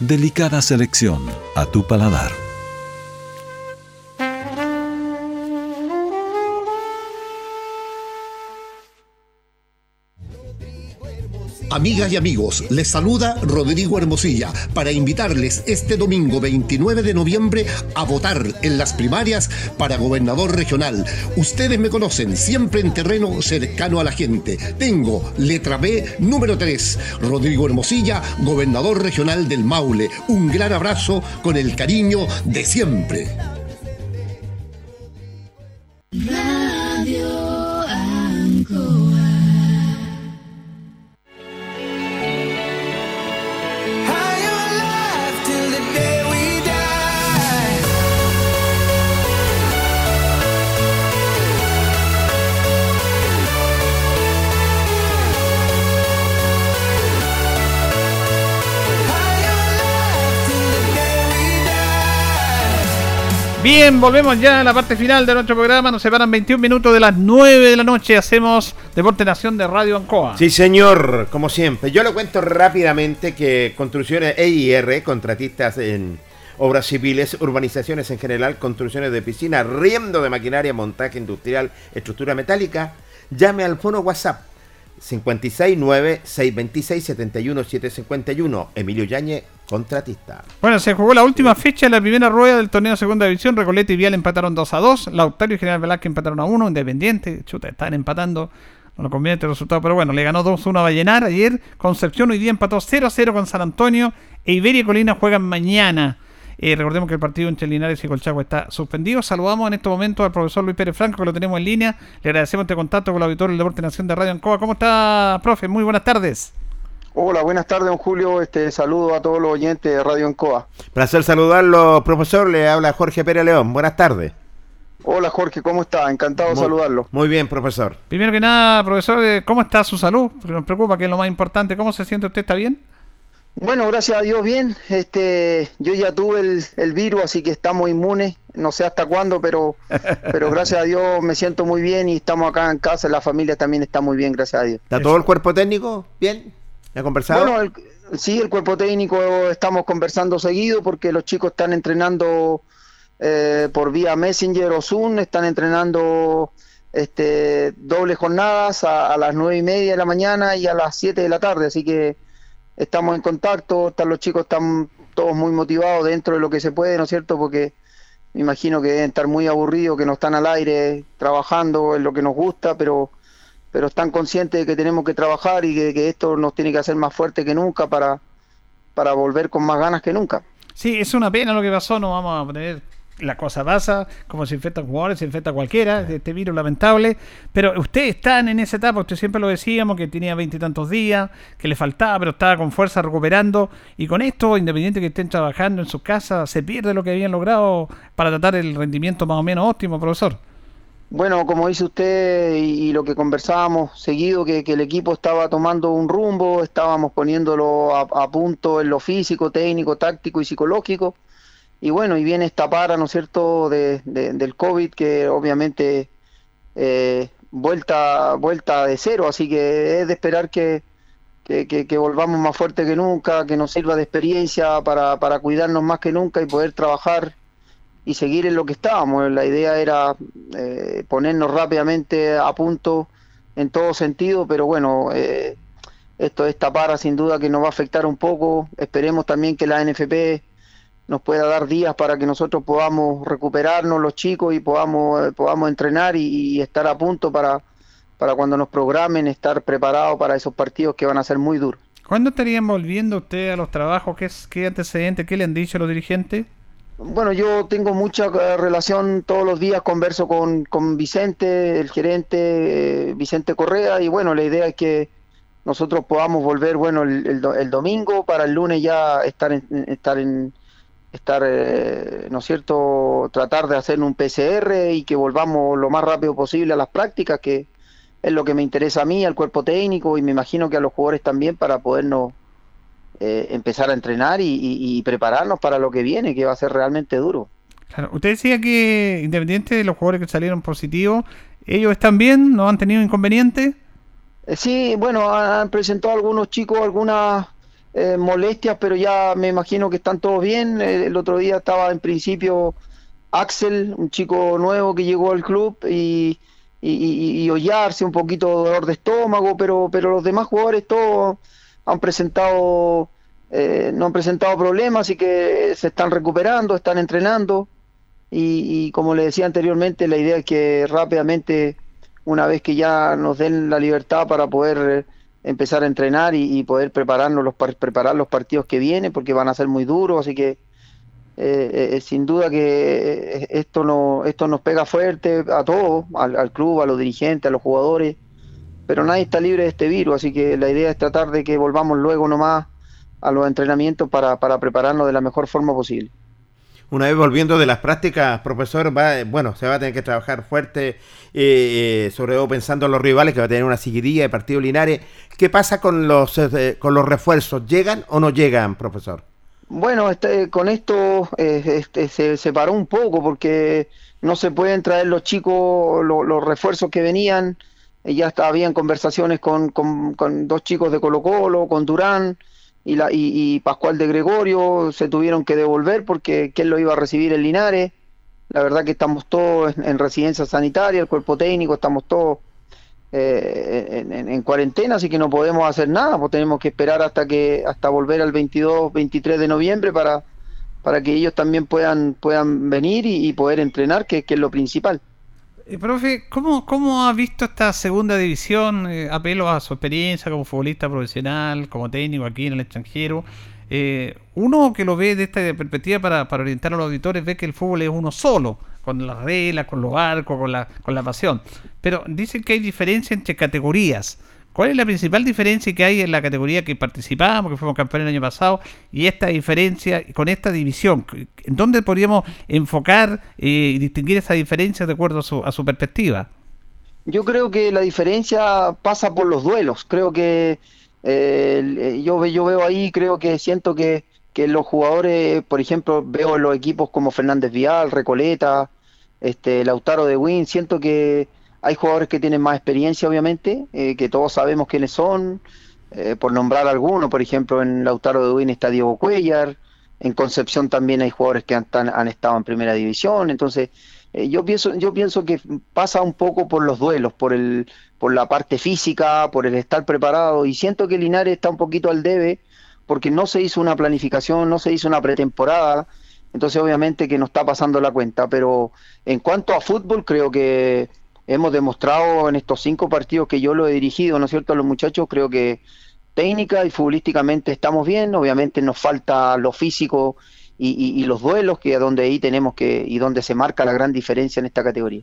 Delicada selección a tu paladar. Amigas y amigos, les saluda Rodrigo Hermosilla para invitarles este domingo 29 de noviembre a votar en las primarias para gobernador regional. Ustedes me conocen, siempre en terreno cercano a la gente. Tengo letra B número 3, Rodrigo Hermosilla, gobernador regional del Maule. Un gran abrazo con el cariño de siempre. Radio Bien, volvemos ya a la parte final de nuestro programa. Nos separan 21 minutos de las 9 de la noche. Hacemos Deporte Nación de Radio Ancoa. Sí, señor, como siempre. Yo le cuento rápidamente que Construcciones EIR, contratistas en obras civiles, urbanizaciones en general, construcciones de piscina, riendo de maquinaria, montaje industrial, estructura metálica, llame al fono WhatsApp 569-626-71751. Emilio Yañez, contratista. Bueno, se jugó la última fecha de la primera rueda del torneo de segunda división. Recoleta y Vial empataron 2 a 2. Lautario y General Velázquez empataron a 1. Independiente, chuta, están empatando. No lo conviene este resultado, pero bueno, le ganó 2-1 a Vallenar ayer. Concepción hoy día empató 0-0 con San Antonio. E Iberia y Colina juegan mañana. Eh, recordemos que el partido entre Linares y Colchagua está suspendido. Saludamos en este momento al profesor Luis Pérez Franco, que lo tenemos en línea. Le agradecemos este contacto con el auditor del Deporte Nación de Radio Ancoa. ¿Cómo está, profe? Muy buenas tardes. Hola, buenas tardes, don Julio. Este saludo a todos los oyentes de Radio Ancoa. Placer saludarlo, profesor. Le habla Jorge Pérez León. Buenas tardes. Hola, Jorge, ¿cómo está? Encantado de saludarlo. Muy bien, profesor. Primero que nada, profesor, eh, ¿cómo está su salud? Porque nos preocupa que es lo más importante. ¿Cómo se siente usted? ¿Está bien? Bueno, gracias a Dios, bien. Este, yo ya tuve el, el virus, así que estamos inmunes. No sé hasta cuándo, pero, [LAUGHS] pero gracias a Dios me siento muy bien y estamos acá en casa. La familia también está muy bien, gracias a Dios. ¿Está todo el cuerpo técnico bien? ¿Ha conversado? Sí, el cuerpo técnico estamos conversando seguido porque los chicos están entrenando eh, por vía Messenger o Zoom, están entrenando este, dobles jornadas a, a las nueve y media de la mañana y a las 7 de la tarde, así que estamos en contacto, están los chicos están todos muy motivados dentro de lo que se puede, ¿no es cierto? Porque me imagino que deben estar muy aburridos, que no están al aire trabajando en lo que nos gusta, pero pero están conscientes de que tenemos que trabajar y que, que esto nos tiene que hacer más fuerte que nunca para, para volver con más ganas que nunca. Sí, es una pena lo que pasó. No vamos a poner. La cosa pasa, como se infectan jugadores, se infecta cualquiera, este virus lamentable. Pero ustedes están en esa etapa, usted siempre lo decíamos, que tenía veintitantos días, que le faltaba, pero estaba con fuerza recuperando. Y con esto, independiente que estén trabajando en sus casas, se pierde lo que habían logrado para tratar el rendimiento más o menos óptimo, profesor. Bueno, como dice usted y, lo que conversábamos seguido, que, que el equipo estaba tomando un rumbo, estábamos poniéndolo a, a punto en lo físico, técnico, táctico y psicológico. Y bueno, y viene esta para, ¿no es cierto?, de, de- del COVID, que obviamente eh, vuelta, vuelta de cero, así que es de esperar que, que, que- que volvamos más fuerte que nunca, que nos sirva de experiencia para, para cuidarnos más que nunca y poder trabajar y seguir en lo que estábamos. La idea era eh, ponernos rápidamente a punto en todo sentido, pero bueno, eh, esto esta para sin duda que nos va a afectar un poco. Esperemos también que la NFP nos pueda dar días para que nosotros podamos recuperarnos los chicos y podamos, eh, podamos entrenar y, estar a punto para, para cuando nos programen, estar preparados para esos partidos que van a ser muy duros. ¿Cuándo estarían volviendo usted a los trabajos? ¿Qué, qué antecedentes? ¿Qué le han dicho los dirigentes? Bueno, yo tengo mucha eh, relación todos los días, converso con, con Vicente, el gerente eh, Vicente Correa, y bueno, la idea es que nosotros podamos volver, bueno, el, el el domingo para el lunes ya estar en, estar en, estar, eh, ¿no es cierto?, tratar de hacer un PCR y que volvamos lo más rápido posible a las prácticas, que es lo que me interesa a mí, al cuerpo técnico y me imagino que a los jugadores también para podernos eh, empezar a entrenar y, y- y prepararnos para lo que viene, que va a ser realmente duro. Claro, usted decía que independiente de los jugadores que salieron positivos, ellos están bien, no han tenido inconvenientes. Eh, Sí, bueno, han presentado algunos chicos algunas eh, molestias, pero ya me imagino que están todos bien. Eh, El otro día estaba en principio Axel, un chico nuevo que llegó al club y, y, y, y hollarse, un poquito de dolor de estómago, pero, pero los demás jugadores todos han presentado, eh, no han presentado problemas, así que se están recuperando, están entrenando. Y, y como le decía anteriormente, la idea es que rápidamente, una vez que ya nos den la libertad para poder eh, empezar a entrenar y, y poder prepararnos los, par- preparar los partidos que vienen, porque van a ser muy duros, así que eh, eh, sin duda que esto no esto nos pega fuerte a todos, al club, a los dirigentes, a los jugadores, pero nadie está libre de este virus, así que la idea es tratar de que volvamos luego nomás a los entrenamientos para, para prepararnos de la mejor forma posible. Una vez volviendo de las prácticas, profesor, va, bueno, se va a tener que trabajar fuerte, eh, eh, sobre todo pensando en los rivales, que va a tener una seguidilla de partido Linares. ¿Qué pasa con los, eh, con los refuerzos? ¿Llegan o no llegan, profesor? Bueno, este, con esto eh, este, se separó un poco porque no se pueden traer los chicos, lo- los refuerzos que venían. Ya está, habían conversaciones con, con- dos chicos de Colo Colo, con Durán y, la, y, y Pascual de Gregorio. Se tuvieron que devolver porque quién lo iba a recibir en Linares. La verdad que estamos todos en, en residencia sanitaria, el cuerpo técnico, estamos todos eh, en, en- en cuarentena, así que no podemos hacer nada, pues tenemos que esperar hasta que hasta volver al 22, 23 de noviembre para, para que ellos también puedan puedan venir y, poder entrenar, que es lo principal. Eh, profe, ¿cómo, ¿cómo ha visto esta segunda división? Eh, apelo a su experiencia como futbolista profesional, como técnico aquí en el extranjero. Eh, uno que lo ve de esta perspectiva para, para orientar a los auditores ve que el fútbol es uno solo, con las reglas, con los arcos, con la, con la pasión. Pero dicen que hay diferencia entre categorías. ¿Cuál es la principal diferencia que hay en la categoría que participamos, que fuimos campeones el año pasado, y esta diferencia con esta división? ¿En dónde podríamos enfocar eh, y distinguir esa diferencia de acuerdo a su, a su perspectiva? Yo creo que la diferencia pasa por los duelos. Creo que eh, yo, ve- yo veo ahí, creo que siento que, los jugadores, por ejemplo, veo los equipos como Fernández Vial, Recoleta, este, Lautaro de Win, siento que hay jugadores que tienen más experiencia, obviamente, eh, que todos sabemos quiénes son. eh, por nombrar algunos, por ejemplo, en Lautaro de Win está Diego Cuellar, en Concepción también hay jugadores que han estado en primera división, entonces eh, yo pienso, yo pienso que pasa un poco por los duelos, por el, por la parte física, por el estar preparado, y siento que Linares está un poquito al debe, porque no se hizo una planificación, no se hizo una pretemporada, entonces obviamente que no está pasando la cuenta, pero en cuanto a fútbol creo que hemos demostrado en estos cinco partidos que yo lo he dirigido, ¿no es cierto?, a los muchachos, creo que técnica y futbolísticamente estamos bien, obviamente nos falta lo físico y, y- los duelos, que es donde ahí tenemos que, y donde se marca la gran diferencia en esta categoría.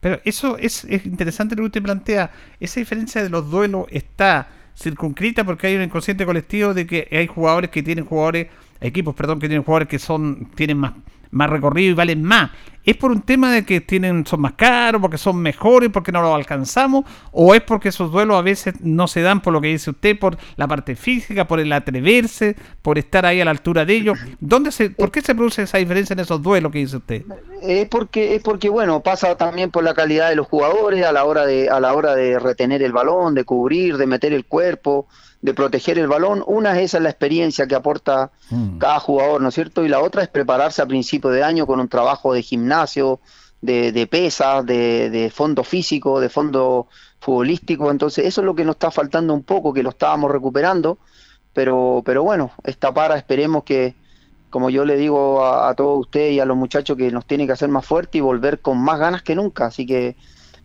Pero eso es, es interesante lo que usted plantea. Esa diferencia de los duelos está circunscrita porque hay un inconsciente colectivo de que hay jugadores que tienen jugadores, equipos, perdón, que tienen jugadores que son tienen más más recorrido y valen más. ¿Es por un tema de que tienen son más caros, porque son mejores, porque no los alcanzamos? ¿O es porque esos duelos a veces no se dan por lo que dice usted, por la parte física, por el atreverse, por estar ahí a la altura de ellos? ¿Dónde se, ¿Por qué se produce esa diferencia en esos duelos que dice usted? Es porque, es porque bueno, pasa también por la calidad de los jugadores a la hora de, a la hora de retener el balón, de cubrir, de meter el cuerpo, de proteger el balón. Una es esa es la experiencia que aporta cada jugador, ¿no es cierto? Y la otra es prepararse a principio de año con un trabajo de gimnasio, de, de pesas, de, fondo físico, de fondo futbolístico. Entonces, eso es lo que nos está faltando un poco, que lo estábamos recuperando. Pero, pero bueno, esta para esperemos que, como yo le digo a, todos ustedes y a los muchachos, que nos tiene que hacer más fuerte y volver con más ganas que nunca. Así que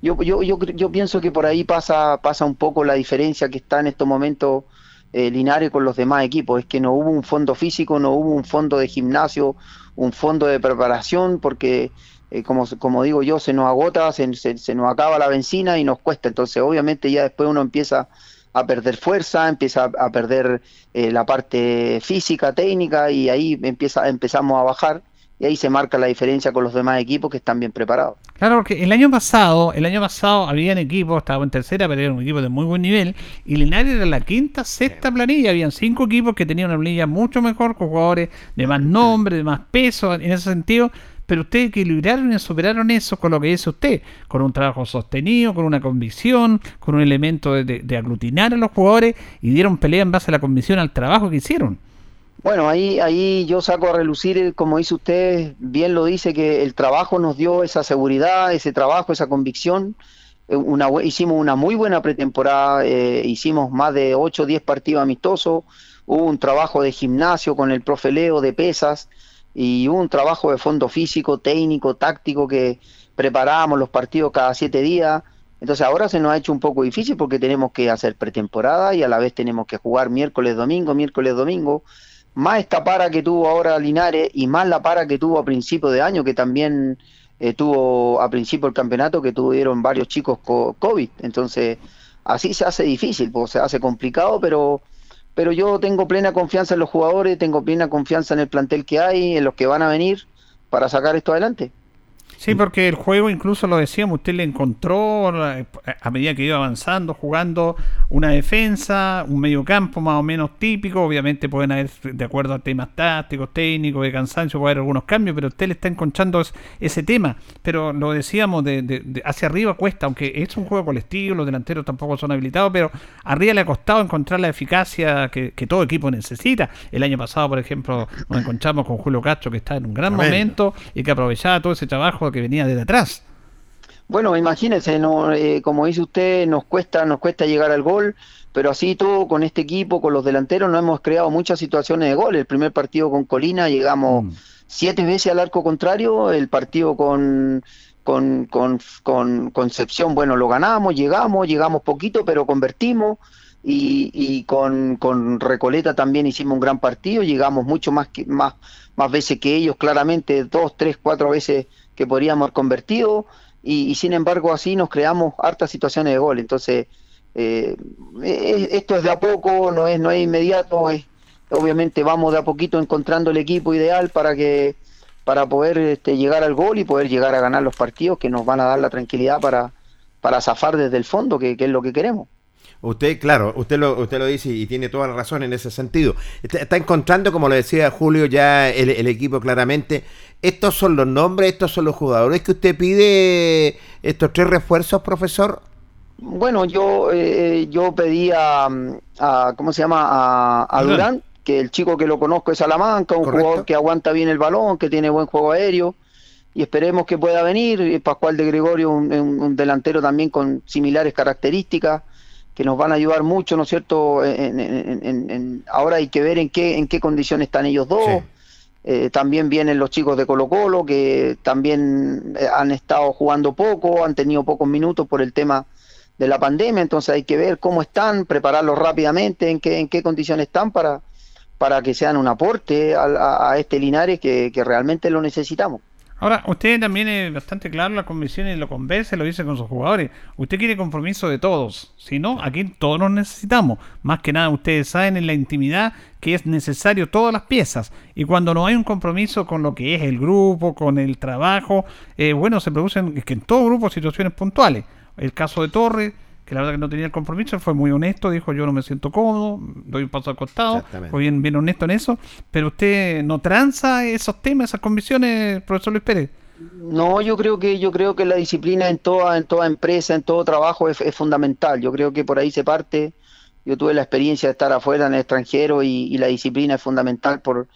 yo, yo, yo, yo pienso que por ahí pasa, pasa un poco la diferencia que está en estos momentos eh, Linares con los demás equipos. Es que no hubo un fondo físico, no hubo un fondo de gimnasio, un fondo de preparación, porque eh, como, como digo yo, se nos agota, se, se- se nos acaba la benzina y nos cuesta. Entonces, obviamente, ya después uno empieza a perder fuerza, empieza a, perder eh, la parte física, técnica, y ahí empieza, empezamos a bajar, y ahí se marca la diferencia con los demás equipos que están bien preparados. Claro, porque el año pasado, el año pasado habían equipos, estaba en tercera, pero era un equipo de muy buen nivel, y Linares era la quinta, sexta planilla, habían cinco equipos que tenían una planilla mucho mejor, con jugadores de más nombre, de más peso, en ese sentido, pero ustedes equilibraron y superaron eso con lo que dice usted, con un trabajo sostenido, con una convicción, con un elemento de, de- de aglutinar a los jugadores, y dieron pelea en base a la convicción al trabajo que hicieron. Bueno, ahí, ahí yo saco a relucir, el- como dice usted, bien lo dice, que el trabajo nos dio esa seguridad, ese trabajo, esa convicción, una, hicimos una muy buena pretemporada, eh, hicimos más de 8 o 10 partidos amistosos, hubo un trabajo de gimnasio con el profe Leo de pesas y un trabajo de fondo físico, técnico, táctico que preparábamos los partidos cada 7 días. Entonces ahora se nos ha hecho un poco difícil porque tenemos que hacer pretemporada y a la vez tenemos que jugar miércoles, domingo, miércoles, domingo. Más esta para que tuvo ahora Linares y más la para que tuvo a principio de año que también eh, tuvo a principio del campeonato que tuvieron varios chicos COVID. Entonces, así se hace difícil, pues, se hace complicado, pero, pero yo tengo plena confianza en los jugadores, tengo plena confianza en el plantel que hay, en los que van a venir para sacar esto adelante. Sí, porque el juego, incluso lo decíamos, usted le encontró eh, a medida que iba avanzando, jugando una defensa, un medio campo más o menos típico. Obviamente pueden haber, de acuerdo a temas tácticos, técnicos, de cansancio, puede haber algunos cambios, pero usted le está encontrando ese tema. Pero lo decíamos, de, hacia arriba cuesta, aunque es un juego colectivo, los delanteros tampoco son habilitados, pero arriba le ha costado encontrar la eficacia que, todo equipo necesita. El año pasado, por ejemplo, nos encontramos con Julio Castro, que está en un gran momento y que aprovechaba todo ese trabajo que venía desde atrás. Bueno, imagínense, no, eh, como dice usted, nos cuesta, nos cuesta llegar al gol, pero así todo con este equipo, con los delanteros, no hemos creado muchas situaciones de gol. El primer partido con Colina llegamos mm. siete veces al arco contrario, el partido con, con, con, con, Concepción, bueno, lo ganamos, llegamos, llegamos poquito, pero convertimos. Y, y con, con, Recoleta también hicimos un gran partido, llegamos mucho más, que, más, más veces que ellos, claramente, dos, tres, cuatro veces que podríamos haber convertido y, sin embargo así nos creamos hartas situaciones de gol. Entonces, eh, esto es de a poco, no es, no es inmediato, es, obviamente vamos de a poquito encontrando el equipo ideal para que para poder este, llegar al gol y poder llegar a ganar los partidos que nos van a dar la tranquilidad para, para zafar desde el fondo, que, es lo que queremos. Usted, claro, usted lo, usted lo dice y tiene toda la razón en ese sentido. Está, encontrando, como lo decía Julio, ya el, equipo claramente. Estos son los nombres, estos son los jugadores que usted pide, estos tres refuerzos, profesor. Bueno, yo eh, yo pedí a, ¿cómo se llama? A, Durán, que el chico que lo conozco es Salamanca, un jugador que aguanta bien el balón, que tiene buen juego aéreo y esperemos que pueda venir. Pascual de Gregorio, un delantero también con similares características que nos van a ayudar mucho, ¿no es cierto? ahora hay que ver en qué, en qué condiciones están ellos dos. Eh, también vienen los chicos de Colo Colo, que también eh, han estado jugando poco, han tenido pocos minutos por el tema de la pandemia, entonces hay que ver cómo están, prepararlos rápidamente, en qué, en qué condiciones están para, para que sean un aporte a, este Linares que realmente lo necesitamos. Ahora, usted también es bastante claro la convicción y lo convence, lo dice con sus jugadores. Usted quiere compromiso de todos. Si no, aquí todos nos necesitamos. Más que nada, ustedes saben en la intimidad que es necesario todas las piezas. Y cuando no hay un compromiso con lo que es el grupo, con el trabajo, eh, bueno, se producen es que en todo grupo situaciones puntuales. El caso de Torres que la verdad que no tenía el compromiso, fue muy honesto, dijo yo no me siento cómodo, doy un paso al costado, fue bien, bien honesto en eso, pero usted no tranza esos temas, esas convicciones, profesor Luis Pérez. No, yo creo que yo creo que la disciplina en toda en toda empresa, en todo trabajo es, fundamental. Yo creo que por ahí se parte. Yo tuve la experiencia de estar afuera en el extranjero y, la disciplina es fundamental por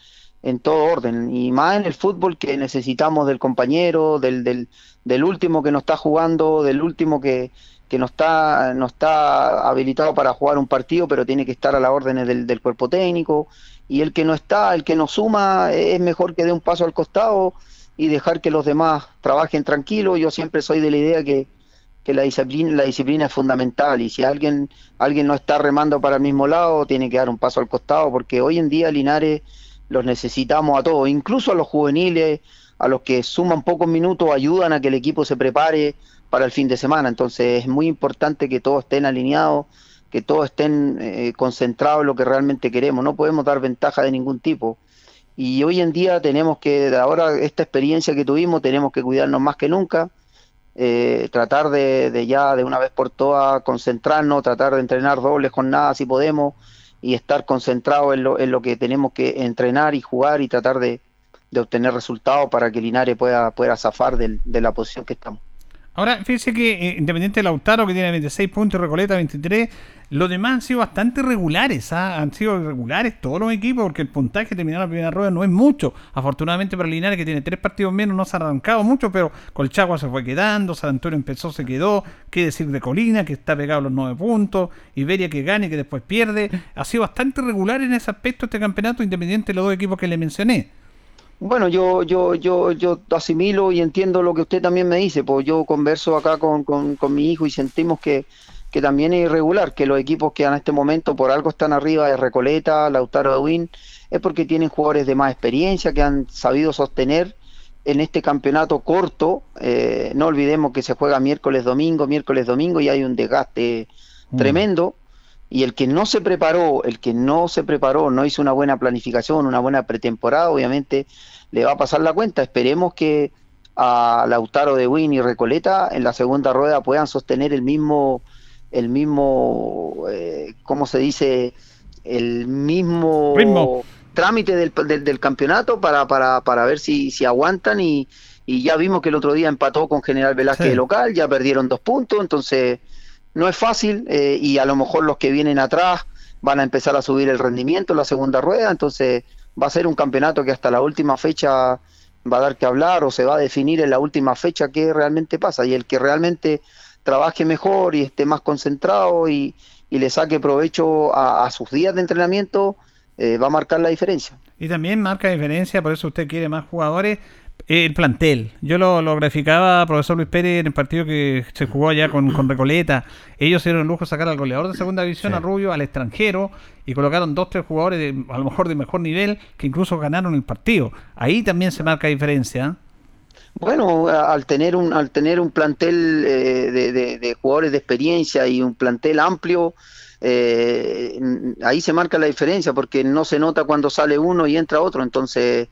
en todo orden y más en el fútbol que necesitamos del compañero, del, del, del último que no está jugando, del último que, que no está, no está habilitado para jugar un partido, pero tiene que estar a las órdenes del, cuerpo técnico. Y el que no está, el que no suma, es mejor que dé un paso al costado y dejar que los demás trabajen tranquilos. Yo siempre soy de la idea que, que la, disciplina, la disciplina es fundamental y si alguien, alguien no está remando para el mismo lado, tiene que dar un paso al costado, porque hoy en día Linares los necesitamos a todos, incluso a los juveniles, a los que suman pocos minutos, ayudan a que el equipo se prepare para el fin de semana. Entonces es muy importante que todos estén alineados, que todos estén eh, concentrados en lo que realmente queremos. No podemos dar ventaja de ningún tipo. Y hoy en día tenemos que, ahora esta experiencia que tuvimos, tenemos que cuidarnos más que nunca, eh, tratar de, ya de una vez por todas concentrarnos, tratar de entrenar dobles jornadas si podemos y estar concentrados en lo, en lo que tenemos que entrenar y jugar y tratar de, obtener resultados para que Linares pueda, pueda zafar de la posición que estamos. Ahora, fíjese que eh, Independiente Lautaro, que tiene 26 puntos, Recoleta 23, los demás han sido bastante regulares, ¿ah? han sido irregulares todos los equipos, porque el puntaje terminado la primera rueda no es mucho. Afortunadamente para Linares, que tiene tres partidos menos, no se ha arrancado mucho, pero Colchagua se fue quedando, San Antonio empezó, se quedó. Qué decir de Colina, que está pegado a los nueve puntos, Iberia que gana y que después pierde. Ha sido bastante regular en ese aspecto este campeonato, Independiente de los dos equipos que le mencioné. Bueno, yo, yo, yo, yo asimilo y entiendo lo que usted también me dice, pues yo converso acá con, con, con mi hijo y sentimos que, que también es irregular, que los equipos que en este momento por algo están arriba de Recoleta, Lautaro de Win, es porque tienen jugadores de más experiencia que han sabido sostener en este campeonato corto. Eh, no olvidemos que se juega miércoles, domingo, miércoles, domingo y hay un desgaste Mm. tremendo. Y el que no se preparó, el que no se preparó, no hizo una buena planificación, una buena pretemporada, obviamente le va a pasar la cuenta. Esperemos que a Lautaro de Win y Recoleta en la segunda rueda puedan sostener el mismo, el mismo, eh, ¿cómo se dice? El mismo Ritmo. trámite del, del, del campeonato para, para, para ver si, si aguantan y, y ya vimos que el otro día empató con General Velázquez Sí. de local, ya perdieron dos puntos, entonces no es fácil eh, y a lo mejor los que vienen atrás van a empezar a subir el rendimiento en la segunda rueda, entonces va a ser un campeonato que hasta la última fecha va a dar que hablar o se va a definir en la última fecha qué realmente pasa y el que realmente trabaje mejor y esté más concentrado y, y le saque provecho a, sus días de entrenamiento eh, va a marcar la diferencia. Y también marca diferencia, por eso usted quiere más jugadores, el plantel. Yo lo, lo graficaba, profesor Luis Pérez, en el partido que se jugó allá con, con Recoleta. Ellos se dieron el lujo de sacar al goleador de segunda división, Sí. a Rubio, al extranjero, y colocaron dos, tres jugadores de, a lo mejor de mejor nivel, que incluso ganaron el partido. Ahí también se marca diferencia. Bueno, a- al tener un al tener un plantel eh, de, de- de jugadores de experiencia y un plantel amplio, eh, ahí se marca la diferencia porque no se nota cuando sale uno y entra otro. Entonces,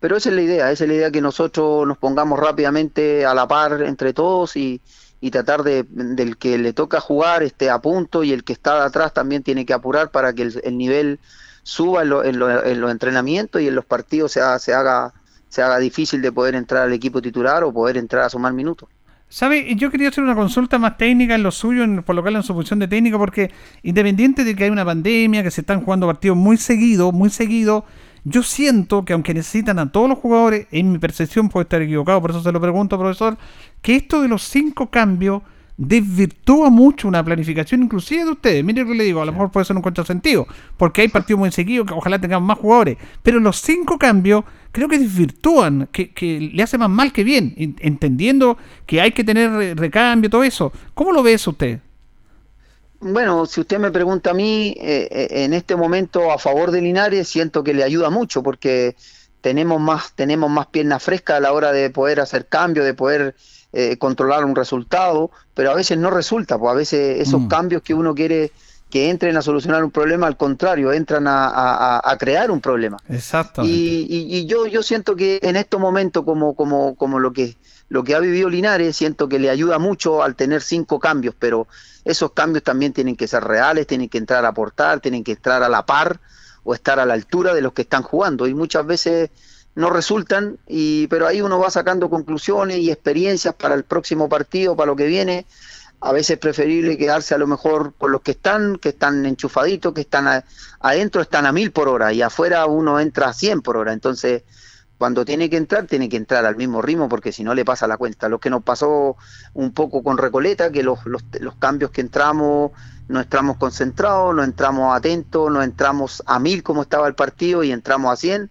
pero esa es la idea, esa es la idea que nosotros nos pongamos rápidamente a la par entre todos y, y tratar de del que le toca jugar esté a punto y el que está de atrás también tiene que apurar para que el, el nivel suba en, lo- en lo- en los entrenamientos y en los partidos se, ha- se haga se haga difícil de poder entrar al equipo titular o poder entrar a sumar minutos. ¿Sabe? Yo quería hacer una consulta más técnica en lo suyo, en colocarla en su función de técnico, porque independiente de que hay una pandemia, que se están jugando partidos muy seguido, muy seguido, yo siento que aunque necesitan a todos los jugadores, en mi percepción puede estar equivocado, por eso se lo pregunto, profesor, que esto de los cinco cambios desvirtúa mucho una planificación inclusive de ustedes. Mire lo que le digo, a lo mejor puede ser un contrasentido, porque hay partidos muy seguidos que ojalá tengamos más jugadores, pero los cinco cambios creo que desvirtúan, que, que le hace más mal que bien, en- entendiendo que hay que tener re- recambio, todo eso. ¿Cómo lo ve eso usted? Bueno, si usted me pregunta a mí, eh, eh, en este momento a favor de Linares siento que le ayuda mucho porque tenemos más, tenemos más piernas frescas a la hora de poder hacer cambios, de poder eh, controlar un resultado, pero a veces no resulta, pues a veces esos Mm. cambios que uno quiere que entren a solucionar un problema, al contrario, entran a, a- a- a crear un problema. Exactamente. Y, y- y yo, yo siento que en estos momentos, como, como, como lo que lo que ha vivido Linares, siento que le ayuda mucho al tener cinco cambios, pero esos cambios también tienen que ser reales, tienen que entrar a aportar, tienen que entrar a la par o estar a la altura de los que están jugando. Y muchas veces no resultan, y, pero ahí uno va sacando conclusiones y experiencias para el próximo partido, para lo que viene. A veces es preferible quedarse a lo mejor con los que están, que están enchufaditos, que están a- adentro, están a mil por hora y afuera uno entra a 100 por hora. Entonces, cuando tiene que entrar, tiene que entrar al mismo ritmo porque si no le pasa la cuenta. Lo que nos pasó un poco con Recoleta, que los, los, los cambios que entramos, no entramos concentrados, no entramos atentos, no entramos a mil como estaba el partido y entramos a 100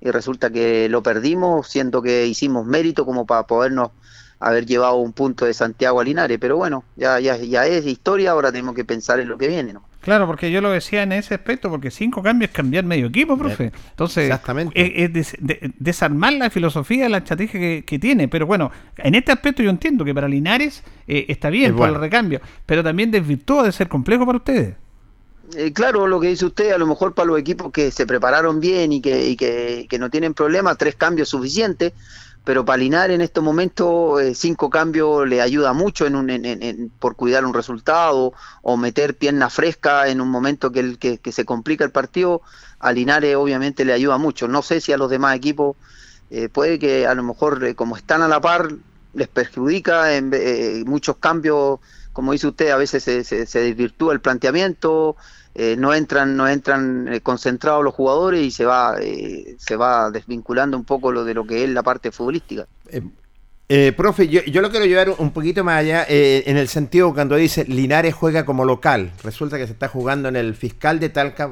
y resulta que lo perdimos, siendo que hicimos mérito como para podernos haber llevado un punto de Santiago a Linares, pero bueno, ya, ya, ya es historia, ahora tenemos que pensar en lo que viene. ¿no? Claro, porque yo lo decía en ese aspecto, porque cinco cambios es cambiar medio equipo, profe. Entonces, Exactamente. es, es des- de- desarmar la filosofía, la estrategia que, que tiene. Pero bueno, en este aspecto yo entiendo que para Linares eh, está bien Es por bueno. el recambio, pero también desvirtúa de ser complejo para ustedes. Eh, claro, lo que dice usted, a lo mejor para los equipos que se prepararon bien y que, y que, que no tienen problema, tres cambios suficientes, pero para Linares en estos momentos eh, cinco cambios le ayuda mucho en un, en- en- por cuidar un resultado o meter pierna fresca en un momento que, se complica el partido, a Linares obviamente le ayuda mucho. No sé si a los demás equipos eh, puede que a lo mejor eh, como están a la par les perjudica, en, muchos cambios, como dice usted, a veces se, se, se desvirtúa el planteamiento, eh, no entran, no entran eh, concentrados los jugadores y se va, eh, se va desvinculando un poco lo de lo que es la parte futbolística. Eh, profe, yo, yo lo quiero llevar un poquito más allá en el sentido cuando dice Linares juega como local. Resulta que se está jugando en el fiscal de Talca.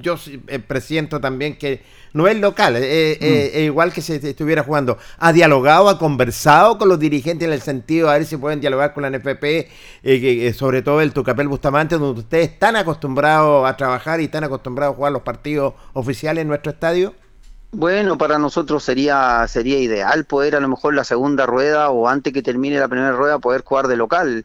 Yo sí, eh, presiento también que no es local, eh, eh, es igual que si estuviera jugando. ¿Ha dialogado, ha conversado con los dirigentes en el sentido a ver si pueden dialogar con la NFP, eh, que, eh, sobre todo el Tucapel Bustamante, donde ustedes están acostumbrados a trabajar y están acostumbrados a jugar los partidos oficiales en nuestro estadio? Bueno, para nosotros sería sería ideal poder a lo mejor la segunda rueda o antes que termine la primera rueda poder jugar de local.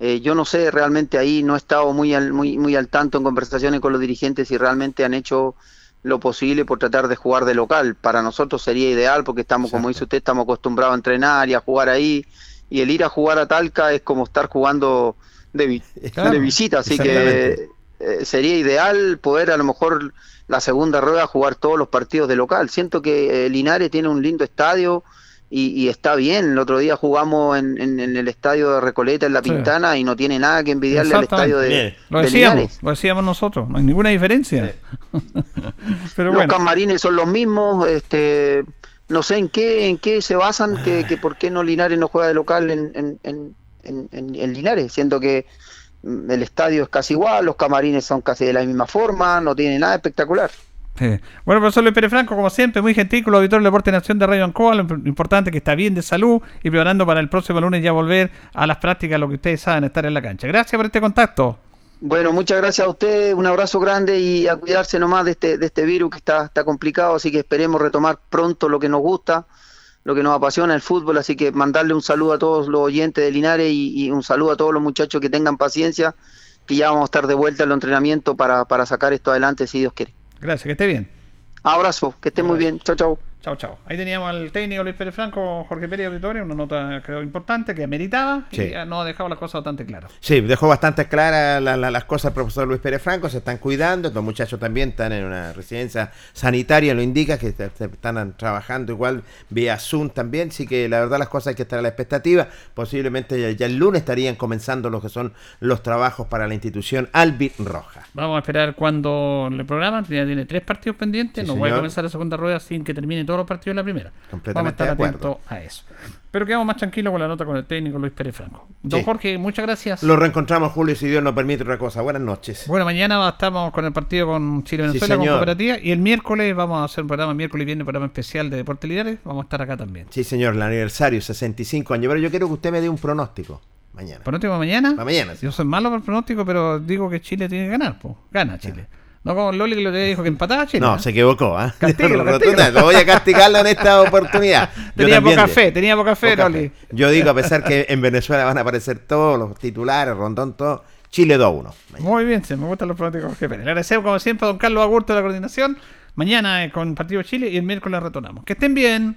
Eh, yo no sé, realmente ahí no he estado muy al, muy, muy al tanto en conversaciones con los dirigentes si realmente han hecho lo posible por tratar de jugar de local. Para nosotros sería ideal porque estamos, como dice usted, estamos acostumbrados a entrenar y a jugar ahí. Y el ir a jugar a Talca es como estar jugando de, vi- [LAUGHS] Claro, de visita, así que eh, sería ideal poder a lo mejor la segunda rueda jugar todos los partidos de local. Siento que eh, Linares tiene un lindo estadio y, y está bien. El otro día jugamos en, en- en el estadio de Recoleta, en La Sí. Pintana, y no tiene nada que envidiarle al estadio de. Lo de decíamos, Linares. lo decíamos nosotros, no hay ninguna diferencia. [LAUGHS] Pero los bueno, camarines son los mismos, este, no sé en qué, en qué se basan, que, que por qué no Linares no juega de local en, en, en, en- en- en Linares, siendo que mm, el estadio es casi igual, los camarines son casi de la misma forma, no tiene nada espectacular. Bueno, profesor Luis Pérez Franco, como siempre, muy gentil con los auditores del Deporte Nación de Radio Ancoa. Lo imp- importante que está bien de salud y preparando para el próximo lunes ya volver a las prácticas, lo que ustedes saben, estar en la cancha. Gracias por este contacto. Bueno, muchas gracias a usted, un abrazo grande y a cuidarse nomás de este, de este virus que está, está complicado, así que esperemos retomar pronto lo que nos gusta, lo que nos apasiona el fútbol, así que mandarle un saludo a todos los oyentes de Linares y, un saludo a todos los muchachos que tengan paciencia, que ya vamos a estar de vuelta en los entrenamientos para, para sacar esto adelante si Dios quiere. Gracias, que esté bien. Abrazo, que esté muy bien, chao, chao. Chao, chao. Ahí teníamos al técnico Luis Pérez Franco, Jorge Pérez Auditorio, una nota creo importante que ameritaba Sí. y nos ha dejado las cosas bastante claras. Sí, dejó bastante claras la- la- las cosas el profesor Luis Pérez Franco, se están cuidando, los muchachos también están en una residencia sanitaria, lo indica que están trabajando igual vía Zoom también, sí que la verdad las cosas hay que estar a la expectativa, posiblemente ya, ya el lunes estarían comenzando lo que son los trabajos para la institución Albi Roja. Vamos a esperar cuando le programan. Ya tiene tres partidos pendientes. Sí, no puede señor. comenzar la segunda rueda sin que termine todos los partidos en la primera. Vamos a estar de acuerdo. atentos a eso. Pero quedamos más tranquilos con la nota con el técnico Luis Pérez Franco. Don Sí. Jorge, muchas gracias. Lo reencontramos Julio si Dios nos permite otra cosa. Buenas noches. Bueno, mañana estamos con el partido con Chile-Venezuela, Sí, con. Cooperativa. Y el miércoles vamos a hacer un programa, miércoles y viernes, programa especial de Deportes Lidares. Vamos a estar acá también. Sí, señor, el aniversario, 65 años, pero yo quiero que usted me dé un pronóstico mañana. ¿Pronóstico mañana? Para mañana, sí. Yo soy malo para el pronóstico, pero digo que Chile tiene que ganar. Po. Gana Chile. No como Loli que lo que dijo que empataba Chile. No, ¿eh? se equivocó, ¿ah? Castíguelo, [LAUGHS] castíguelo. Lo voy a castigarlo en esta oportunidad. Tenía también poca fe, tenía poca fe, Poca Loli. fe. Yo digo, a pesar que en Venezuela van a aparecer todos los titulares, Rondón, todo, Chile 2-1. Muy bien, se me gustan los pronósticos. Le agradecemos como siempre a don Carlos Agurto de la coordinación. Mañana eh, con Partido Chile y el miércoles retornamos. Que estén bien.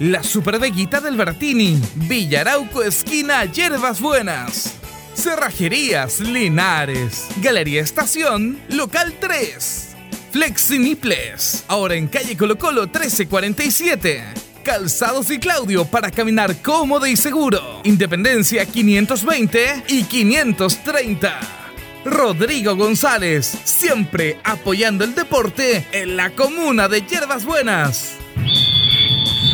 La Superveguita del Bertini. Villarauco Esquina Hierbas Buenas. Cerrajerías Linares. Galería Estación, local 3. Flexiniples. Ahora en calle Colo Colo 1347. Calzados y Claudio para caminar cómodo y seguro. Independencia 520 y 530. Rodrigo González, siempre apoyando el deporte en la comuna de Hierbas Buenas.